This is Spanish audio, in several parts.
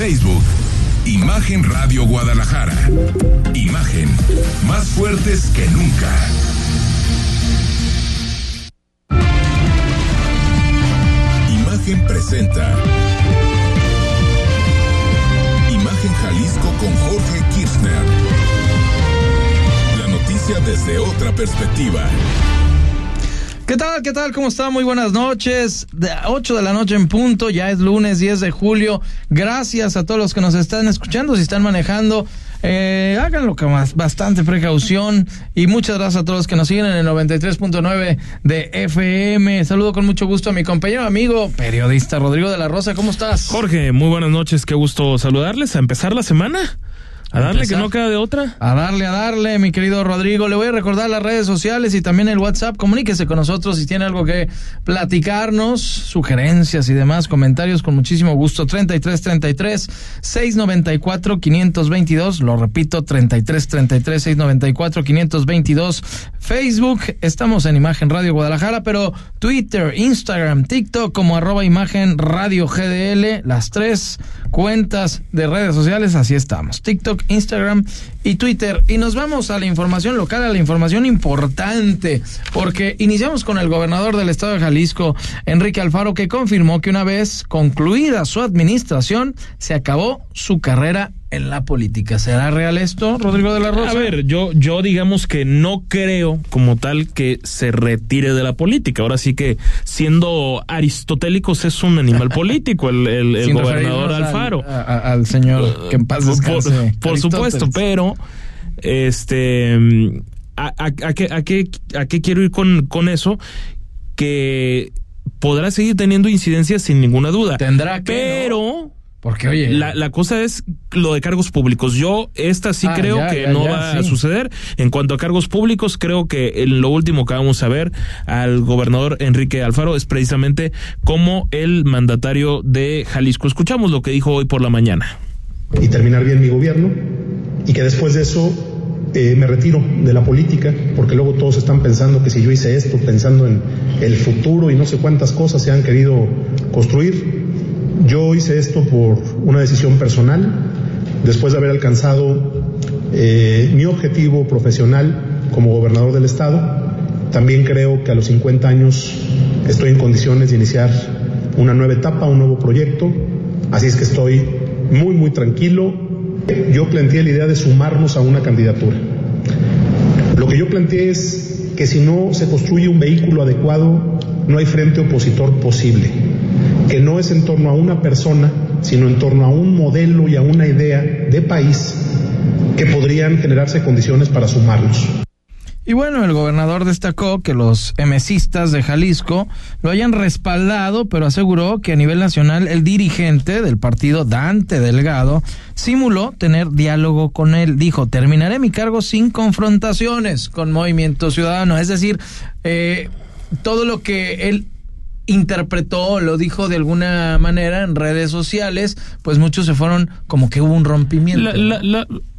Facebook. Imagen Radio Guadalajara. Imagen más fuertes que nunca. Imagen presenta. Imagen Jalisco con Jorge Kirchner. La noticia desde otra perspectiva. ¿Qué tal? ¿Qué tal? ¿Cómo está? Muy buenas noches. De 8 de la noche en punto, ya es lunes 10 de julio. Gracias a todos los que nos están escuchando, si están manejando. Eh, háganlo con más, bastante precaución y muchas gracias a todos los que nos siguen en el 93.9 de FM. Saludo con mucho gusto a mi compañero amigo, periodista Rodrigo de la Rosa. ¿Cómo estás? Jorge, muy buenas noches, qué gusto saludarles. A empezar la semana. A darle que no queda de otra. A darle, a darle, mi querido Rodrigo. Le voy a recordar las redes sociales y también el WhatsApp. Comuníquese con nosotros si tiene algo que platicarnos, sugerencias y demás comentarios con muchísimo gusto. 3333 694 522. Lo repito, 3333 694 522. Facebook, estamos en Imagen Radio Guadalajara, pero Twitter, Instagram, TikTok como arroba Imagen Radio GDL, las tres cuentas de redes sociales, así estamos. TikTok, Instagram y Twitter. Y nos vamos a la información local, a la información importante, porque iniciamos con el gobernador del estado de Jalisco, Enrique Alfaro, que confirmó que una vez concluida su administración, se acabó su carrera en la política. ¿Será real esto, Rodrigo de la Rosa? A ver, yo, yo digamos que no creo como tal que se retire de la política. Ahora sí que siendo aristotélicos es un animal político el, el, gobernador Alfaro. Al, señor que en paz descanse. Por, supuesto, pero este a, a, qué, a, qué, a qué quiero ir con, con eso que podrá seguir teniendo incidencias sin ninguna duda. Tendrá que. Pero. Porque, oye. La, la, cosa es lo de cargos públicos. Yo, esta sí creo que no va a suceder. En cuanto a cargos públicos, creo que en lo último que vamos a ver al gobernador Enrique Alfaro es precisamente como el mandatario de Jalisco. Escuchamos lo que dijo hoy por la mañana. Y terminar bien mi gobierno. Y que después de eso eh, me retiro de la política, porque luego todos están pensando que si yo hice esto, pensando en el futuro y no sé cuántas cosas se han querido construir. Yo hice esto por una decisión personal, después de haber alcanzado eh, mi objetivo profesional como gobernador del Estado. También creo que a los 50 años estoy en condiciones de iniciar una nueva etapa, un nuevo proyecto. Así es que estoy muy, muy tranquilo. Yo planteé la idea de sumarnos a una candidatura. Lo que yo planteé es que si no se construye un vehículo adecuado, no hay frente opositor posible que no es en torno a una persona, sino en torno a un modelo y a una idea de país que podrían generarse condiciones para sumarlos. Y bueno, el gobernador destacó que los emesistas de Jalisco lo hayan respaldado, pero aseguró que a nivel nacional el dirigente del partido, Dante Delgado, simuló tener diálogo con él. Dijo, terminaré mi cargo sin confrontaciones con Movimiento Ciudadano. Es decir, eh, todo lo que él interpretó, lo dijo de alguna manera en redes sociales, pues muchos se fueron como que hubo un rompimiento.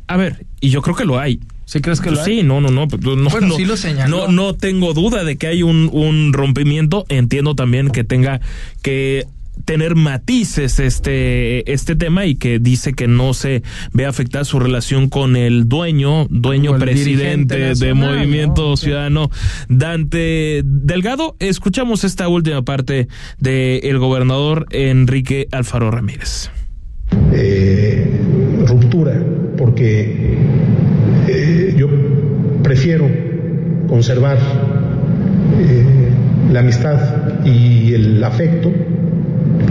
a ver, y yo creo que lo hay. ¿Sí crees que lo hay? Sí, no, no, no. Pues, no bueno, sí lo señaló. No, no tengo duda de que hay un, un rompimiento. Entiendo también que tenga que tener matices este este tema y que dice que no se ve afectada su relación con el dueño, dueño presidente de Movimiento Ciudadano, Dante Delgado. Escuchamos esta última parte del el gobernador Enrique Alfaro Ramírez. Eh, ruptura, porque eh, yo prefiero conservar eh, la amistad y el afecto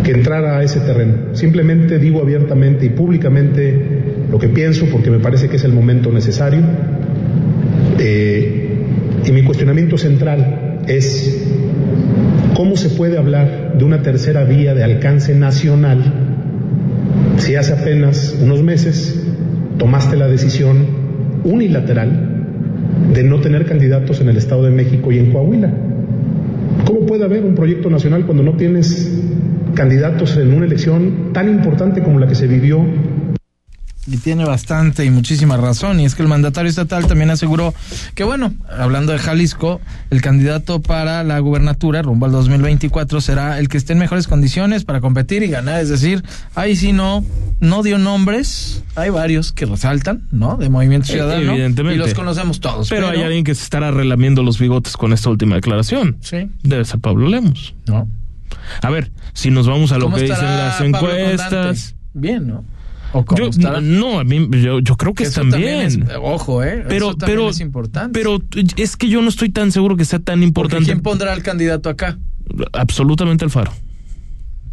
que entrara a ese terreno. Simplemente digo abiertamente y públicamente lo que pienso porque me parece que es el momento necesario. Eh, y mi cuestionamiento central es cómo se puede hablar de una tercera vía de alcance nacional si hace apenas unos meses tomaste la decisión unilateral de no tener candidatos en el Estado de México y en Coahuila. ¿Cómo puede haber un proyecto nacional cuando no tienes candidatos en una elección tan importante como la que se vivió. Y tiene bastante y muchísima razón. Y es que el mandatario estatal también aseguró que, bueno, hablando de Jalisco, el candidato para la gubernatura rumbo al 2024 será el que esté en mejores condiciones para competir y ganar. Es decir, ahí sí no no dio nombres. Hay varios que resaltan, ¿no? De Movimiento Eh, Ciudadano. evidentemente. Y los conocemos todos. Pero, hay alguien que se estará relamiendo los bigotes con esta última declaración. Sí. Debe ser Pablo Lemos. ¿No? A ver, si nos vamos a lo ¿Cómo que dicen las encuestas. Bien, ¿no? ¿O cómo Yo, estará? no, a mí, yo, yo creo que Eso están bien. es- ojo, ¿eh? pero, Eso pero, es importante. pero es que yo no estoy tan seguro que sea tan Porque importante. ¿quién pondrá al candidato acá? Absolutamente Alfaro.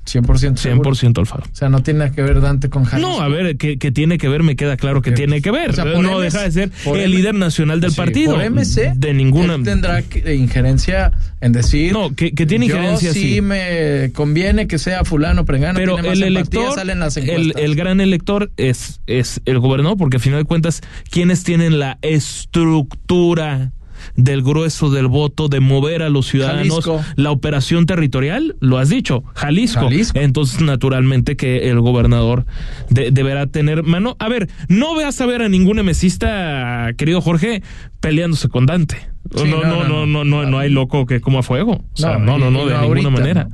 100% seguro. 100% Alfaro. O sea, no tiene nada que ver Dante con Jalisco. No, a ver, que, que tiene que ver, me queda claro que tiene que ver. O sea, no MC, deja de ser el M- líder nacional del Sí, partido. Por MC, De ninguna. él tendrá que- injerencia en decir. No, que- que tiene yo injerencia, sí. sí. me conviene que sea fulano, prengano, Pero tiene más el elector, salen las el, el gran elector es, es el gobernador, porque al final de cuentas, quienes tienen la estructura del grueso del voto, de mover a los ciudadanos, Jalisco. la operación territorial, lo has dicho, Jalisco. Jalisco. Entonces, naturalmente que el gobernador de- deberá tener mano. A ver, no veas a ver a ningún emesista, querido Jorge, peleándose con Dante. Sí, no, no, no, no, no, no, hay loco que coma fuego. O sea, no, no, no, de ahorita, ninguna manera.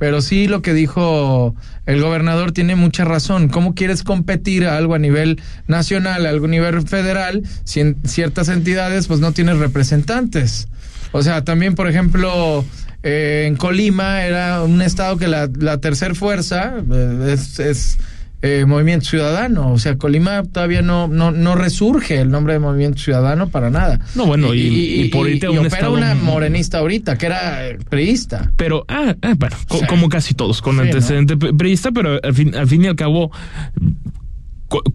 Pero sí lo que dijo el gobernador tiene mucha razón. ¿Cómo quieres competir a algo a nivel nacional, a algo a nivel federal, si en ciertas entidades pues no tienes representantes? O sea, también, por ejemplo, eh, en Colima era un estado que la, la tercer fuerza eh, es, es, eh, Movimiento Ciudadano. O sea, Colima todavía no, no, no resurge el nombre de Movimiento Ciudadano para nada. No, bueno, y- y por irte a un opera estado- una morenista ahorita, que era eh, priista. Pero, ah, ah, bueno, como casi todos, con Sí, antecedente pe- priista, pero al fin, al fin y al cabo,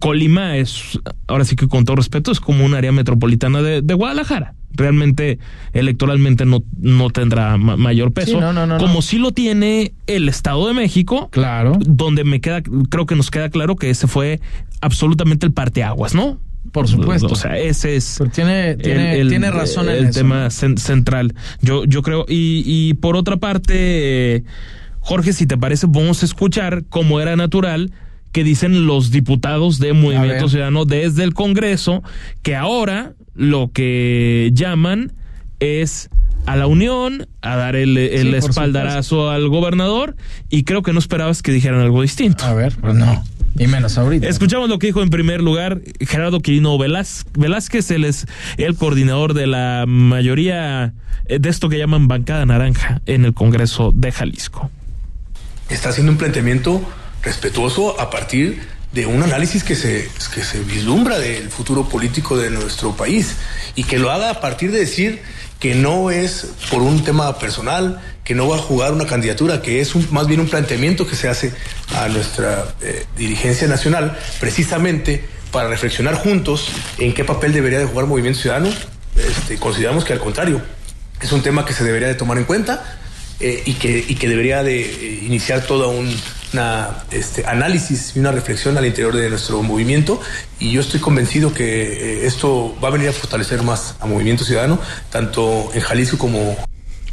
Colima es, ahora sí que con todo respeto, es como un área metropolitana de, de Guadalajara. Realmente, electoralmente no, no tendrá ma- mayor peso. Sí, no, no, no, como sí lo tiene el Estado de México, Claro. donde me queda, creo que nos queda claro que ese fue absolutamente el parteaguas, ¿no? Por supuesto. O sea, ese es Pero tiene, tiene, tiene razón en el eso. tema cen- central. Yo, yo creo, y, y por otra parte, eh, Jorge, si te parece, vamos a escuchar cómo era natural que dicen los diputados de Movimiento. Ciudadano desde el Congreso, que ahora lo que llaman es a la unión, a dar el, el Sí, por espaldarazo al gobernador, y creo que no esperabas que dijeran algo distinto. A ver, pues no. Y menos ahorita. Escuchamos lo que dijo en primer lugar Gerardo Quirino Velázquez. Velázquez, él es el coordinador de la mayoría eh, de esto que llaman bancada naranja en el Congreso de Jalisco. está haciendo un planteamiento respetuoso a partir de un análisis que se, que se vislumbra del futuro político de nuestro país y que lo haga a partir de decir que no es por un tema personal, que no va a jugar una candidatura, que es un- más bien un planteamiento que se hace a nuestra eh, dirigencia nacional precisamente para reflexionar juntos en qué papel debería de jugar Movimiento Ciudadano. Este, consideramos que al contrario, es un tema que se debería de tomar en cuenta eh, y, que, y que debería de eh, iniciar todo un una, este, análisis y una reflexión al interior de nuestro movimiento y yo estoy convencido que eh, esto va a venir a fortalecer más a Movimiento Ciudadano, tanto en Jalisco como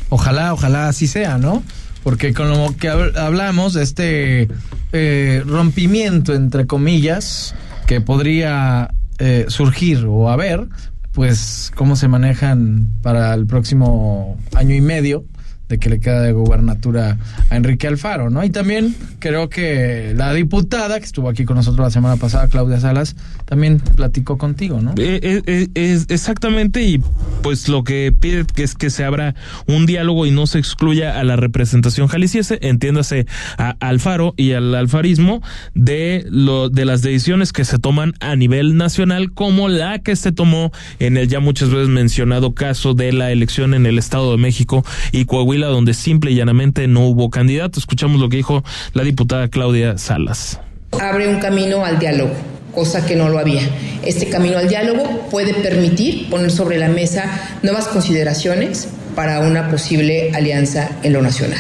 Ojalá, ojalá así sea, ¿no? Porque con lo que hab- hablamos, este eh, rompimiento, entre comillas, que podría eh, surgir o haber, pues cómo se manejan para el próximo año y medio de que le queda de gubernatura a Enrique Alfaro, ¿no? Y también creo que la diputada que estuvo aquí con nosotros la semana pasada, Claudia Salas, también platicó contigo, ¿no? Eh, eh, eh, exactamente, y pues lo que pide que es que se abra un diálogo y no se excluya a la representación jalisciense, entiéndase a Alfaro y al alfarismo, de, lo, de las decisiones que se toman a nivel nacional, como la que se tomó en el ya muchas veces mencionado caso de la elección en el Estado de México y Coahuila, donde simple y llanamente no hubo candidato. Escuchamos lo que dijo la diputada Claudia Salas. abre un camino al diálogo, cosa que no lo había. Este camino al diálogo puede permitir poner sobre la mesa nuevas consideraciones para una posible alianza en lo nacional.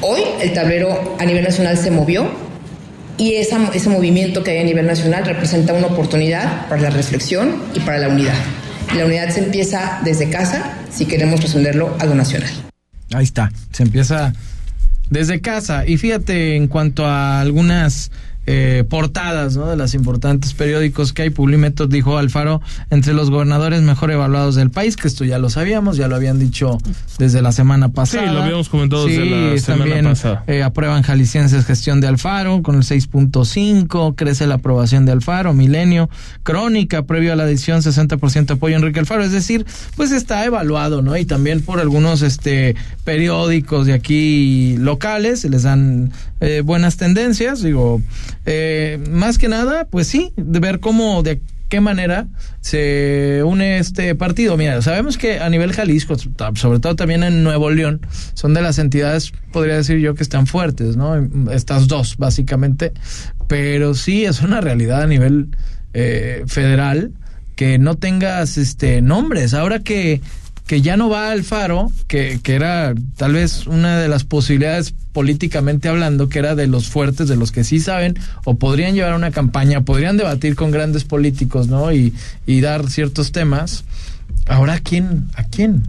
Hoy el tablero a nivel nacional se movió y esa- ese movimiento que hay a nivel nacional representa una oportunidad para la reflexión y para la unidad. La unidad se empieza desde casa si queremos responderlo a lo nacional. Ahí está, se empieza desde casa. Y fíjate, en cuanto a algunas eh, portadas ¿no? de las importantes periódicos que hay. Publimetro dijo Alfaro entre los gobernadores mejor evaluados del país, que esto ya lo sabíamos, ya lo habían dicho desde la semana pasada. Sí, lo habíamos comentado desde la semana también, pasada. Eh, aprueban jaliscienses gestión de Alfaro con el 6.5, crece la aprobación de Alfaro, Milenio, Crónica, previo a la edición 60% apoyo a Enrique Alfaro, es decir, pues está evaluado, ¿no? Y también por algunos este periódicos de aquí locales, se les dan eh, buenas tendencias, digo, eh, más que nada, pues sí, de ver cómo, de qué manera se une este partido. Mira, sabemos que a nivel Jalisco, sobre todo también en Nuevo León, son de las entidades, podría decir yo, que están fuertes, ¿no? Estas dos, básicamente. Pero sí es una realidad a nivel eh, federal que no tengas este nombres. Ahora que que ya no va al Faro, que, que era tal vez una de las posibilidades políticamente hablando, que era de los fuertes, de los que sí saben o podrían llevar una campaña, podrían debatir con grandes políticos, ¿no? Y, y dar ciertos temas. Ahora, ¿a quién? ¿A quién?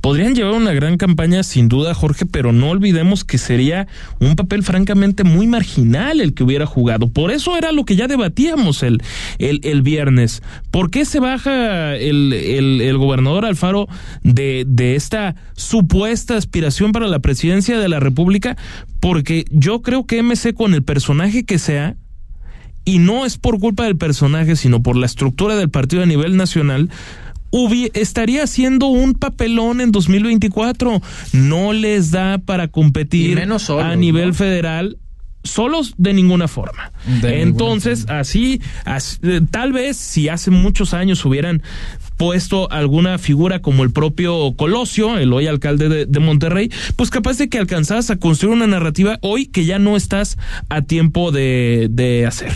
Podrían llevar una gran campaña, sin duda, Jorge, pero no olvidemos que sería un papel francamente muy marginal el que hubiera jugado. Por eso era lo que ya debatíamos el, el, el viernes. ¿Por qué se baja el, el, el gobernador Alfaro de, de esta supuesta aspiración para la presidencia de la República? Porque yo creo que MC con el personaje que sea, y no es por culpa del personaje, sino por la estructura del partido a nivel nacional, estaría haciendo un papelón en 2024. No les da para competir solos, a nivel ¿no? federal solos de ninguna forma. De Entonces, ninguna forma. así, así, tal vez si hace muchos años hubieran puesto alguna figura como el propio Colosio, el hoy alcalde de, de, Monterrey, pues capaz de que alcanzas a construir una narrativa hoy que ya no estás a tiempo de, de hacer.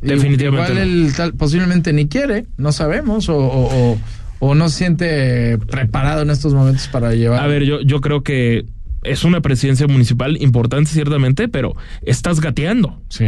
Definitivamente. Igual no. el tal, posiblemente ni quiere, no sabemos, o, o, o o no se siente preparado en estos momentos para llevar. A ver, yo, yo creo que es una presidencia municipal importante, ciertamente, pero estás gateando. Sí.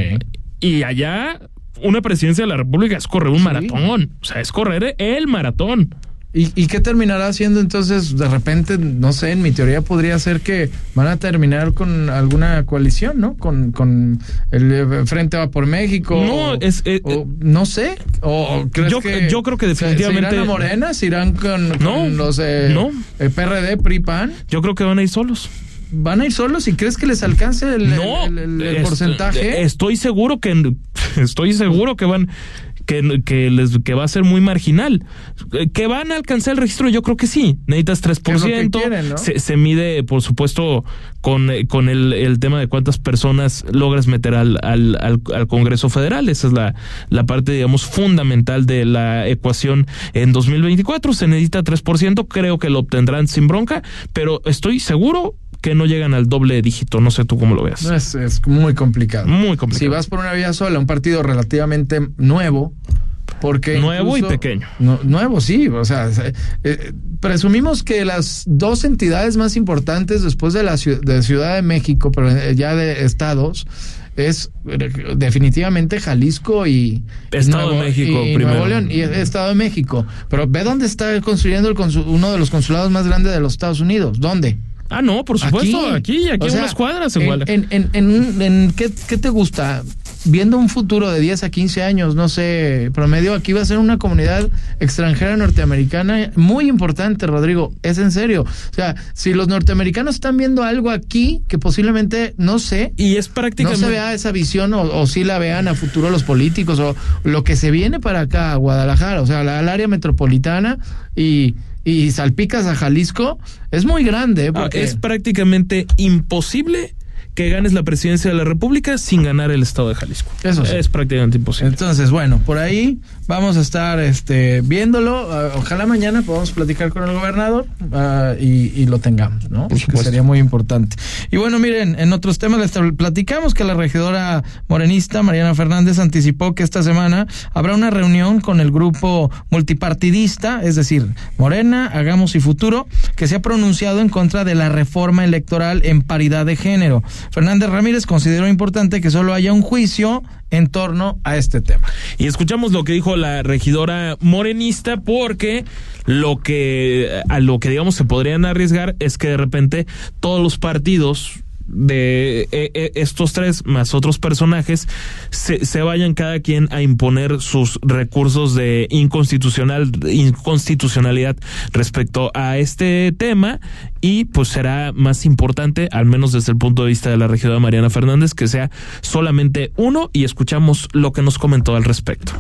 Y allá, una presidencia de la República es correr un sí. maratón. O sea, es correr el maratón. ¿Y, ¿Y, qué terminará haciendo entonces? De repente, no sé, en mi teoría podría ser que van a terminar con alguna coalición, ¿no? Con, con el Frente va por México. No, o, es. Eh, o, no sé. O, ¿crees yo, que yo creo que definitivamente. ¿Se irán a Morena? ¿Se irán con, con no, los eh, no. el PRD, PRI, PAN? Yo creo que van a ir solos. ¿Van a ir solos y crees que les alcance el, no, el, el, el es, porcentaje? Estoy seguro que estoy seguro que van que, que, les, que va a ser muy marginal. ¿Que van a alcanzar el registro? Yo creo que sí. Necesitas 3%. Quieren, ¿no? se, se, mide, por supuesto, con, con el, el, tema de cuántas personas logras meter al, al, al, al, Congreso Federal. Esa es la, la parte, digamos, fundamental de la ecuación en 2024. Se necesita 3%. Creo que lo obtendrán sin bronca, pero estoy seguro que no llegan al doble dígito. No sé tú cómo lo veas. Es, es muy complicado. Muy complicado. Si vas por una vía sola, un partido relativamente nuevo, porque nuevo incluso, y pequeño. No, nuevo, sí. O sea, eh, presumimos que las dos entidades más importantes después de la de Ciudad de México, pero ya de estados, es definitivamente Jalisco y Estado Nuevo, de México y primero. Nuevo León y Estado de México. Pero ve dónde está construyendo el uno de los consulados más grandes de los Estados Unidos. ¿Dónde? Ah, no, por supuesto, aquí, aquí, aquí o sea, unas cuadras igual. En, en, en, en ¿qué, ¿qué, te gusta? Viendo un futuro de 10 a 15 años, no sé, promedio, aquí va a ser una comunidad extranjera norteamericana muy importante, Rodrigo, es en serio. O sea, si los norteamericanos están viendo algo aquí que posiblemente, no sé, y es prácticamente... no se vea esa visión o, o si la vean a futuro los políticos o lo que se viene para acá, a Guadalajara, o sea, la, al área metropolitana y y salpicas a Jalisco, es muy grande. Porque... Ah, es prácticamente imposible que ganes la presidencia de la República sin ganar el estado de Jalisco. Eso sí. Es prácticamente imposible. Entonces, bueno, por ahí vamos a estar este, viéndolo. Uh, ojalá mañana podamos platicar con el gobernador uh, y, y, lo tengamos, ¿no? Por sería muy importante. Y bueno, miren, en otros temas les platicamos que la regidora morenista Mariana Fernández anticipó que esta semana habrá una reunión con el grupo multipartidista, es decir, Morena, Hagamos y Futuro, que se ha pronunciado en contra de la reforma electoral en paridad de género. Fernández Ramírez consideró importante que solo haya un juicio en torno a este tema. Y escuchamos lo que dijo la regidora morenista porque lo que a lo que digamos se podrían arriesgar es que de repente todos los partidos de eh, eh, estos tres más otros personajes se, se, vayan cada quien a imponer sus recursos de inconstitucional inconstitucionalidad respecto a este tema y pues será más importante al menos desde el punto de vista de la regidora Mariana Fernández que sea solamente uno y escuchamos lo que nos comentó al respecto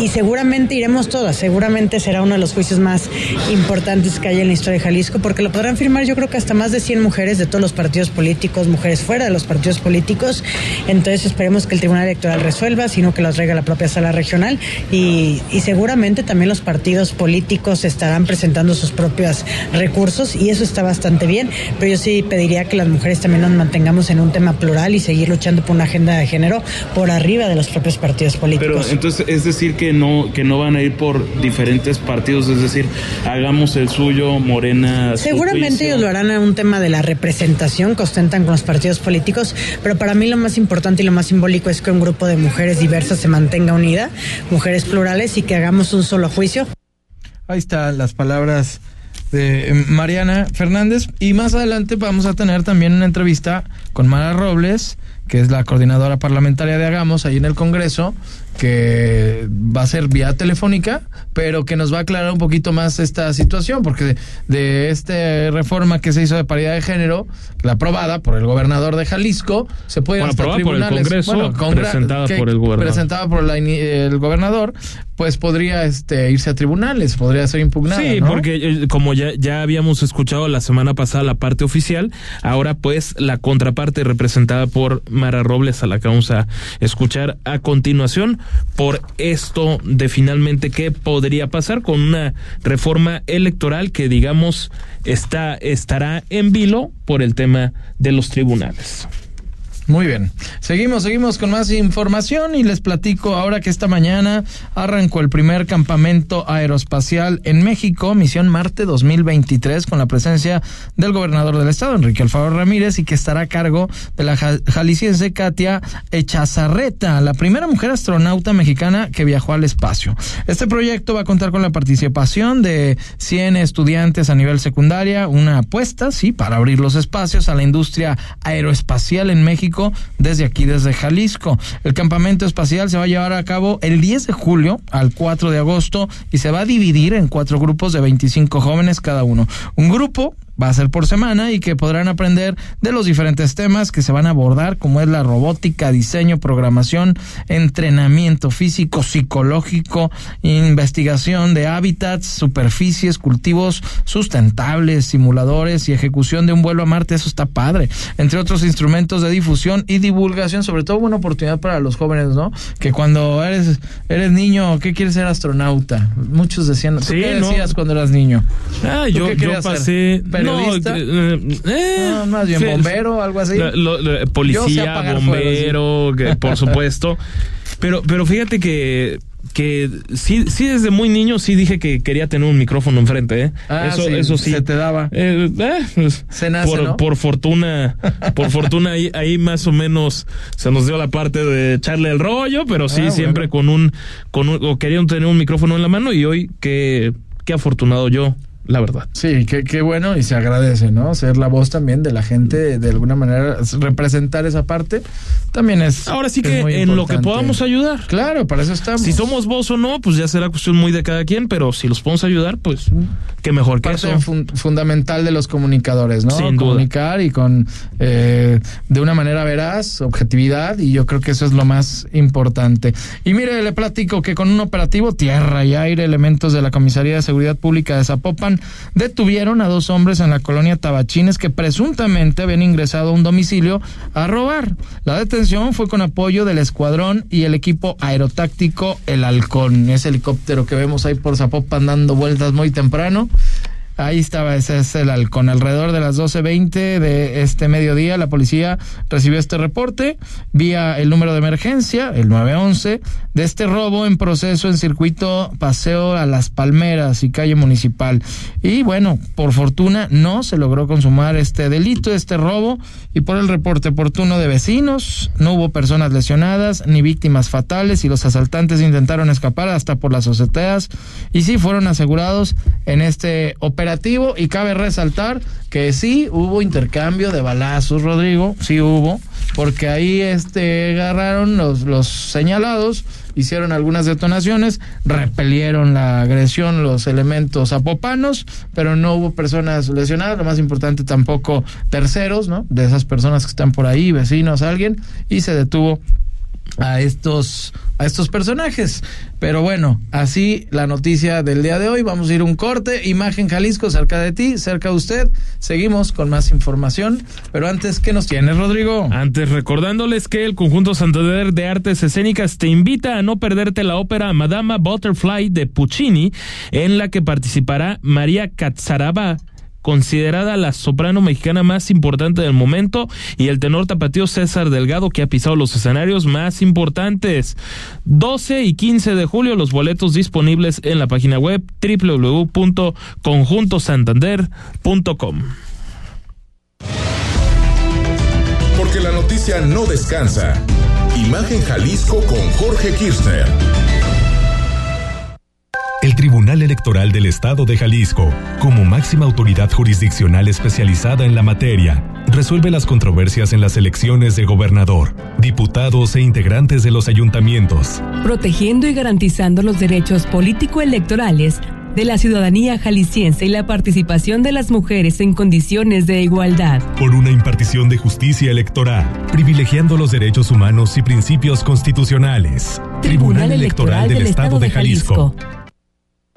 y seguramente iremos todas, seguramente será uno de los juicios más importantes que hay en la historia de Jalisco, porque lo podrán firmar yo creo que hasta más de 100 mujeres de todos los partidos políticos, mujeres fuera de los partidos políticos, entonces esperemos que el Tribunal Electoral resuelva, sino que lo traiga la propia sala regional. Y, y seguramente también los partidos políticos estarán presentando sus propios recursos y eso está bastante bien, pero yo sí pediría que las mujeres también nos mantengamos en un tema plural y seguir luchando por una agenda de género por arriba de los propios partidos políticos. Pero entonces, es decir, que no, que no van a ir por diferentes partidos, es decir, hagamos el suyo, Morena. Seguramente ellos lo harán a un tema de la representación que ostentan con los partidos políticos, pero para mí lo más importante y lo más simbólico es que un grupo de mujeres diversas se mantenga unida, mujeres plurales y que hagamos un solo juicio. Ahí están las palabras de Mariana Fernández y más adelante vamos a tener también una entrevista con Mara Robles, que es la coordinadora parlamentaria de Hagamos ahí en el Congreso, que va a ser vía telefónica, pero que nos va a aclarar un poquito más esta situación, porque de, esta reforma que se hizo de paridad de género, la aprobada por el gobernador de Jalisco, se puede bueno, hasta tribunales. Por el Congreso, presentada por el gobernador. Presentada por el gobernador, pues podría este, irse a tribunales, podría ser impugnada. Sí, porque eh, como ya, ya habíamos escuchado la semana pasada la parte oficial, ahora pues la contraparte representada por Mara Robles, a la que vamos a escuchar a continuación, por esto de finalmente qué podría pasar con una reforma electoral que digamos está estará en vilo por el tema de los tribunales. Muy bien. Seguimos, seguimos con más información y les platico ahora que esta mañana arrancó el primer campamento aeroespacial en México, Misión Marte 2023, con la presencia del gobernador del estado, Enrique Alfaro Ramírez, y que estará a cargo de la jalisciense Katia Echazarreta, la primera mujer astronauta mexicana que viajó al espacio. Este proyecto va a contar con la participación de 100 estudiantes a nivel secundaria, una apuesta, sí, para abrir los espacios a la industria aeroespacial en México desde aquí, desde Jalisco. El campamento espacial se va a llevar a cabo el 10 de julio al 4 de agosto y se va a dividir en cuatro grupos de 25 jóvenes cada uno. Un grupo va a ser por semana y que podrán aprender de los diferentes temas que se van a abordar, como es la robótica, diseño, programación, entrenamiento físico, psicológico, investigación de hábitats, superficies, cultivos sustentables, simuladores y ejecución de un vuelo a Marte. Eso está padre. Entre otros instrumentos de difusión y divulgación, sobre todo una oportunidad para los jóvenes, ¿no? Que cuando eres, eres niño, ¿qué quieres ser astronauta? Muchos decían, ¿tú qué decías cuando eras niño? Ah, yo, yo pasé... Eh, no, más bien bombero, algo así. policía, bombero, por supuesto. Pero, pero fíjate que que sí, sí desde muy niño sí dije que quería tener un micrófono enfrente, ¿eh? Ah, eso, sí, eso sí. Se te daba. Eh, eh, pues, se nace, por, por fortuna, por fortuna ahí, ahí más o menos se nos dio la parte de echarle el rollo, pero sí ah, siempre con un, con un, o querían tener un micrófono en la mano y hoy qué, qué afortunado yo la verdad. Sí, qué, qué bueno y se agradece, ¿no? Ser la voz también de la gente, de alguna manera, representar esa parte, también es. Ahora sí que en lo que podamos ayudar. Claro, para eso estamos. Si somos voz o no, pues ya será cuestión muy de cada quien, pero si los podemos ayudar, pues qué mejor que parte fundamental de los comunicadores, ¿no? Sin Comunicar y con, eh, de una manera veraz, objetividad, y yo creo que eso es lo más importante. Y mire, le platico que con un operativo tierra y aire, elementos de la Comisaría de Seguridad Pública de Zapopan, detuvieron a dos hombres en la colonia Tabachines que presuntamente habían ingresado a un domicilio a robar. La detención fue con apoyo del escuadrón y el equipo aerotáctico El Halcón, ese helicóptero que vemos ahí por Zapopan dando vueltas muy temprano. Ahí estaba, ese es el halcón. Alrededor de las 12.20 de este mediodía, la policía recibió este reporte vía el número de emergencia, el 911, de este robo en proceso en circuito Paseo a las Palmeras y calle municipal. Y bueno, por fortuna no se logró consumar este delito, este robo, y por el reporte oportuno de vecinos, no hubo personas lesionadas ni víctimas fatales y los asaltantes intentaron escapar hasta por las azoteas y sí fueron asegurados en este operativo y cabe resaltar que sí hubo intercambio de balazos, Rodrigo, sí hubo, porque ahí este agarraron los, los señalados, hicieron algunas detonaciones, repelieron la agresión los elementos apopanos, pero no hubo personas lesionadas, lo más importante tampoco terceros, ¿no? De esas personas que están por ahí, vecinos, alguien, y se detuvo a estos a estos personajes. Pero bueno, así la noticia del día de hoy. Vamos a ir un corte. Imagen Jalisco cerca de ti, cerca de usted. Seguimos con más información. Pero antes, ¿qué nos tienes, Rodrigo? Antes, recordándoles que el Conjunto Santander de Artes Escénicas te invita a no perderte la ópera Madama Butterfly de Puccini, en la que participará María Catzaraba considerada la soprano mexicana más importante del momento, y el tenor tapatío César Delgado, que ha pisado los escenarios más importantes. 12 y 15 de julio, los boletos disponibles en la página web www.conjuntosantander.com. Porque la noticia no descansa. Imagen Jalisco con Jorge Kirchner. El Tribunal Electoral del Estado de Jalisco, como máxima autoridad jurisdiccional especializada en la materia, resuelve las controversias en las elecciones de gobernador, diputados e integrantes de los ayuntamientos, protegiendo y garantizando los derechos político-electorales de la ciudadanía jalisciense y la participación de las mujeres en condiciones de igualdad. Por una impartición de justicia electoral, privilegiando los derechos humanos y principios constitucionales. Tribunal, Electoral, del, Estado, de Jalisco.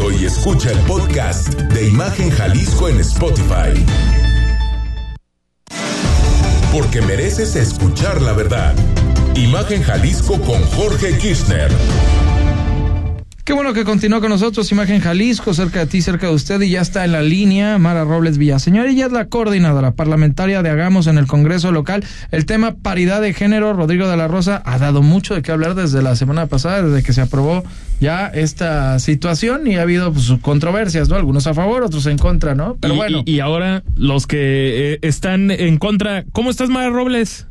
Y escucha el podcast de Imagen Jalisco en Spotify. Porque mereces escuchar la verdad. Imagen Jalisco con Jorge Kirchner. Qué bueno que continuó con nosotros, Imagen Jalisco, cerca de ti, cerca de usted, y ya está en la línea Mara Robles Villaseñor. Ella es la coordinadora parlamentaria de Hagamos en el Congreso local. El tema paridad de género, Rodrigo de la Rosa, ha dado mucho de qué hablar desde la semana pasada, desde que se aprobó ya esta situación y ha habido pues, controversias, ¿no? Algunos a favor, otros en contra, ¿no? Pero y, bueno. Y, y ahora los que eh, están en contra. ¿Cómo estás, Mara Robles?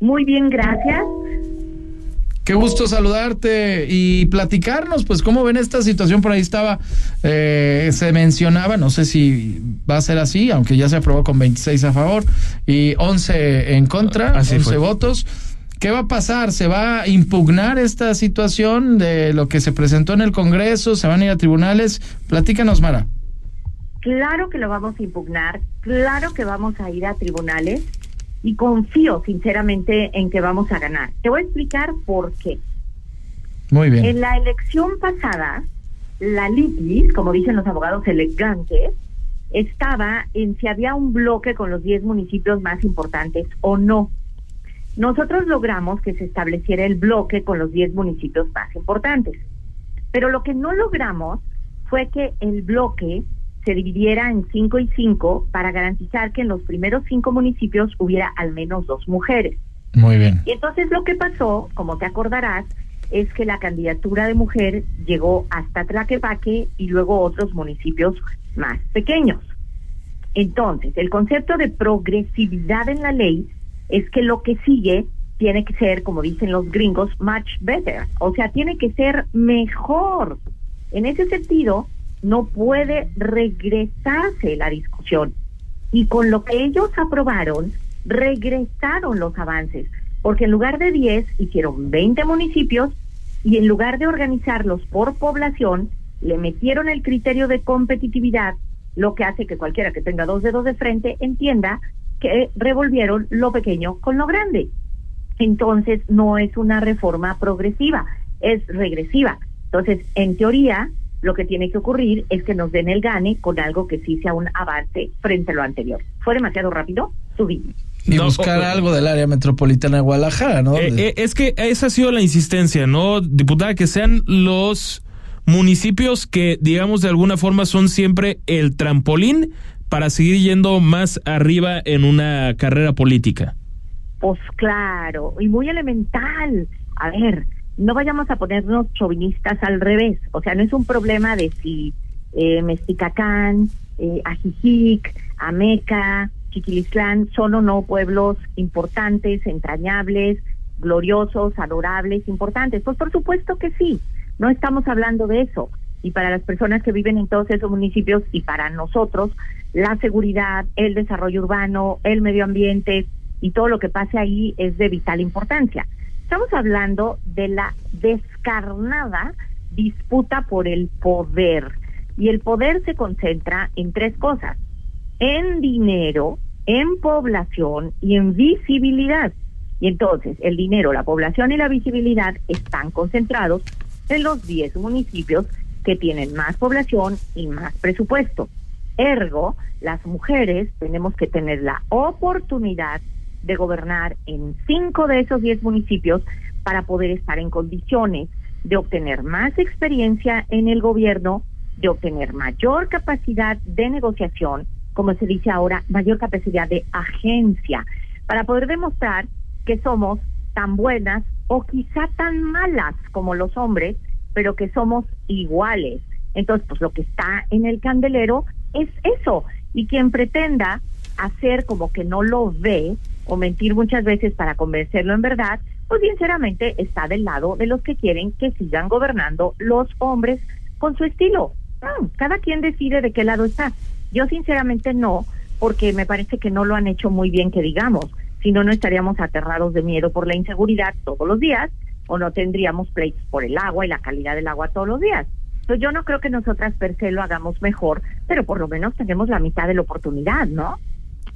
Muy bien, gracias. Qué gusto saludarte y platicarnos, pues cómo ven esta situación. Por ahí estaba, eh, se mencionaba, no sé si va a ser así, aunque ya se aprobó con 26 a favor y 11 en contra, Así 11 fue. votos. ¿Qué va a pasar? ¿Se va a impugnar esta situación de lo que se presentó en el Congreso? ¿Se van a ir a tribunales? Platícanos, Mara. Claro que lo vamos a impugnar, claro que vamos a ir a tribunales y confío sinceramente en que vamos a ganar. Te voy a explicar por qué. Muy bien. En la elección pasada, la litis, como dicen los abogados elegantes, estaba en si había un bloque con los 10 municipios más importantes o no. Nosotros logramos que se estableciera el bloque con los 10 municipios más importantes. Pero lo que no logramos fue que el bloque se dividiera en 5 y 5 para garantizar que en los primeros cinco municipios hubiera al menos dos mujeres. Muy bien. Y entonces lo que pasó, como te acordarás, es que la candidatura de mujer llegó hasta Tlaquepaque y luego otros municipios más pequeños. Entonces, el concepto de progresividad en la ley es que lo que sigue tiene que ser, como dicen los gringos, much better. O sea, tiene que ser mejor. En ese sentido, no puede regresarse la discusión. Y con lo que ellos aprobaron, regresaron los avances, porque en lugar de 10 hicieron 20 municipios y en lugar de organizarlos por población, le metieron el criterio de competitividad, lo que hace que cualquiera que tenga dos dedos de frente entienda que revolvieron lo pequeño con lo grande. Entonces, no es una reforma progresiva, es regresiva. Entonces, en teoría, lo que tiene que ocurrir es que nos den el gane con algo que sí sea un avance frente a lo anterior. ¿Fue demasiado rápido? Subí. Y buscar algo del área metropolitana de Guadalajara, ¿no? Eh, eh, es que esa ha sido la insistencia, ¿no, diputada? Que sean los municipios que, digamos, de alguna forma son siempre el trampolín para seguir yendo más arriba en una carrera política. Pues claro, y muy elemental. A ver, no vayamos a ponernos chauvinistas al revés. O sea, no es un problema de si eh, Mesticacán, eh, Ajijic, Ameca, Chiquilistlán son o no pueblos importantes, entrañables, gloriosos, adorables, importantes. Pues por supuesto que sí. No estamos hablando de eso. Y para las personas que viven en todos esos municipios y para nosotros, la seguridad, el desarrollo urbano, el medio ambiente y todo lo que pase ahí es de vital importancia. Estamos hablando de la descarnada disputa por el poder. Y el poder se concentra en tres cosas. En dinero, en población y en visibilidad. Y entonces el dinero, la población y la visibilidad están concentrados en los 10 municipios que tienen más población y más presupuesto. Ergo, las mujeres tenemos que tener la oportunidad de gobernar en cinco de esos 10 municipios para poder estar en condiciones de obtener más experiencia en el gobierno, de obtener mayor capacidad de negociación, como se dice ahora, mayor capacidad de agencia, para poder demostrar que somos tan buenas o quizá tan malas como los hombres, pero que somos iguales. Entonces, pues lo que está en el candelero es eso. Y quien pretenda hacer como que no lo ve o mentir muchas veces para convencerlo en verdad, pues sinceramente está del lado de los que quieren que sigan gobernando los hombres con su estilo. Ah, cada quien decide de qué lado está. Yo sinceramente no, porque me parece que no lo han hecho muy bien que digamos si no, no estaríamos aterrados de miedo por la inseguridad todos los días o no tendríamos pleitos por el agua y la calidad del agua todos los días. Entonces yo no creo que nosotras per se lo hagamos mejor, pero por lo menos tenemos la mitad de la oportunidad, ¿no?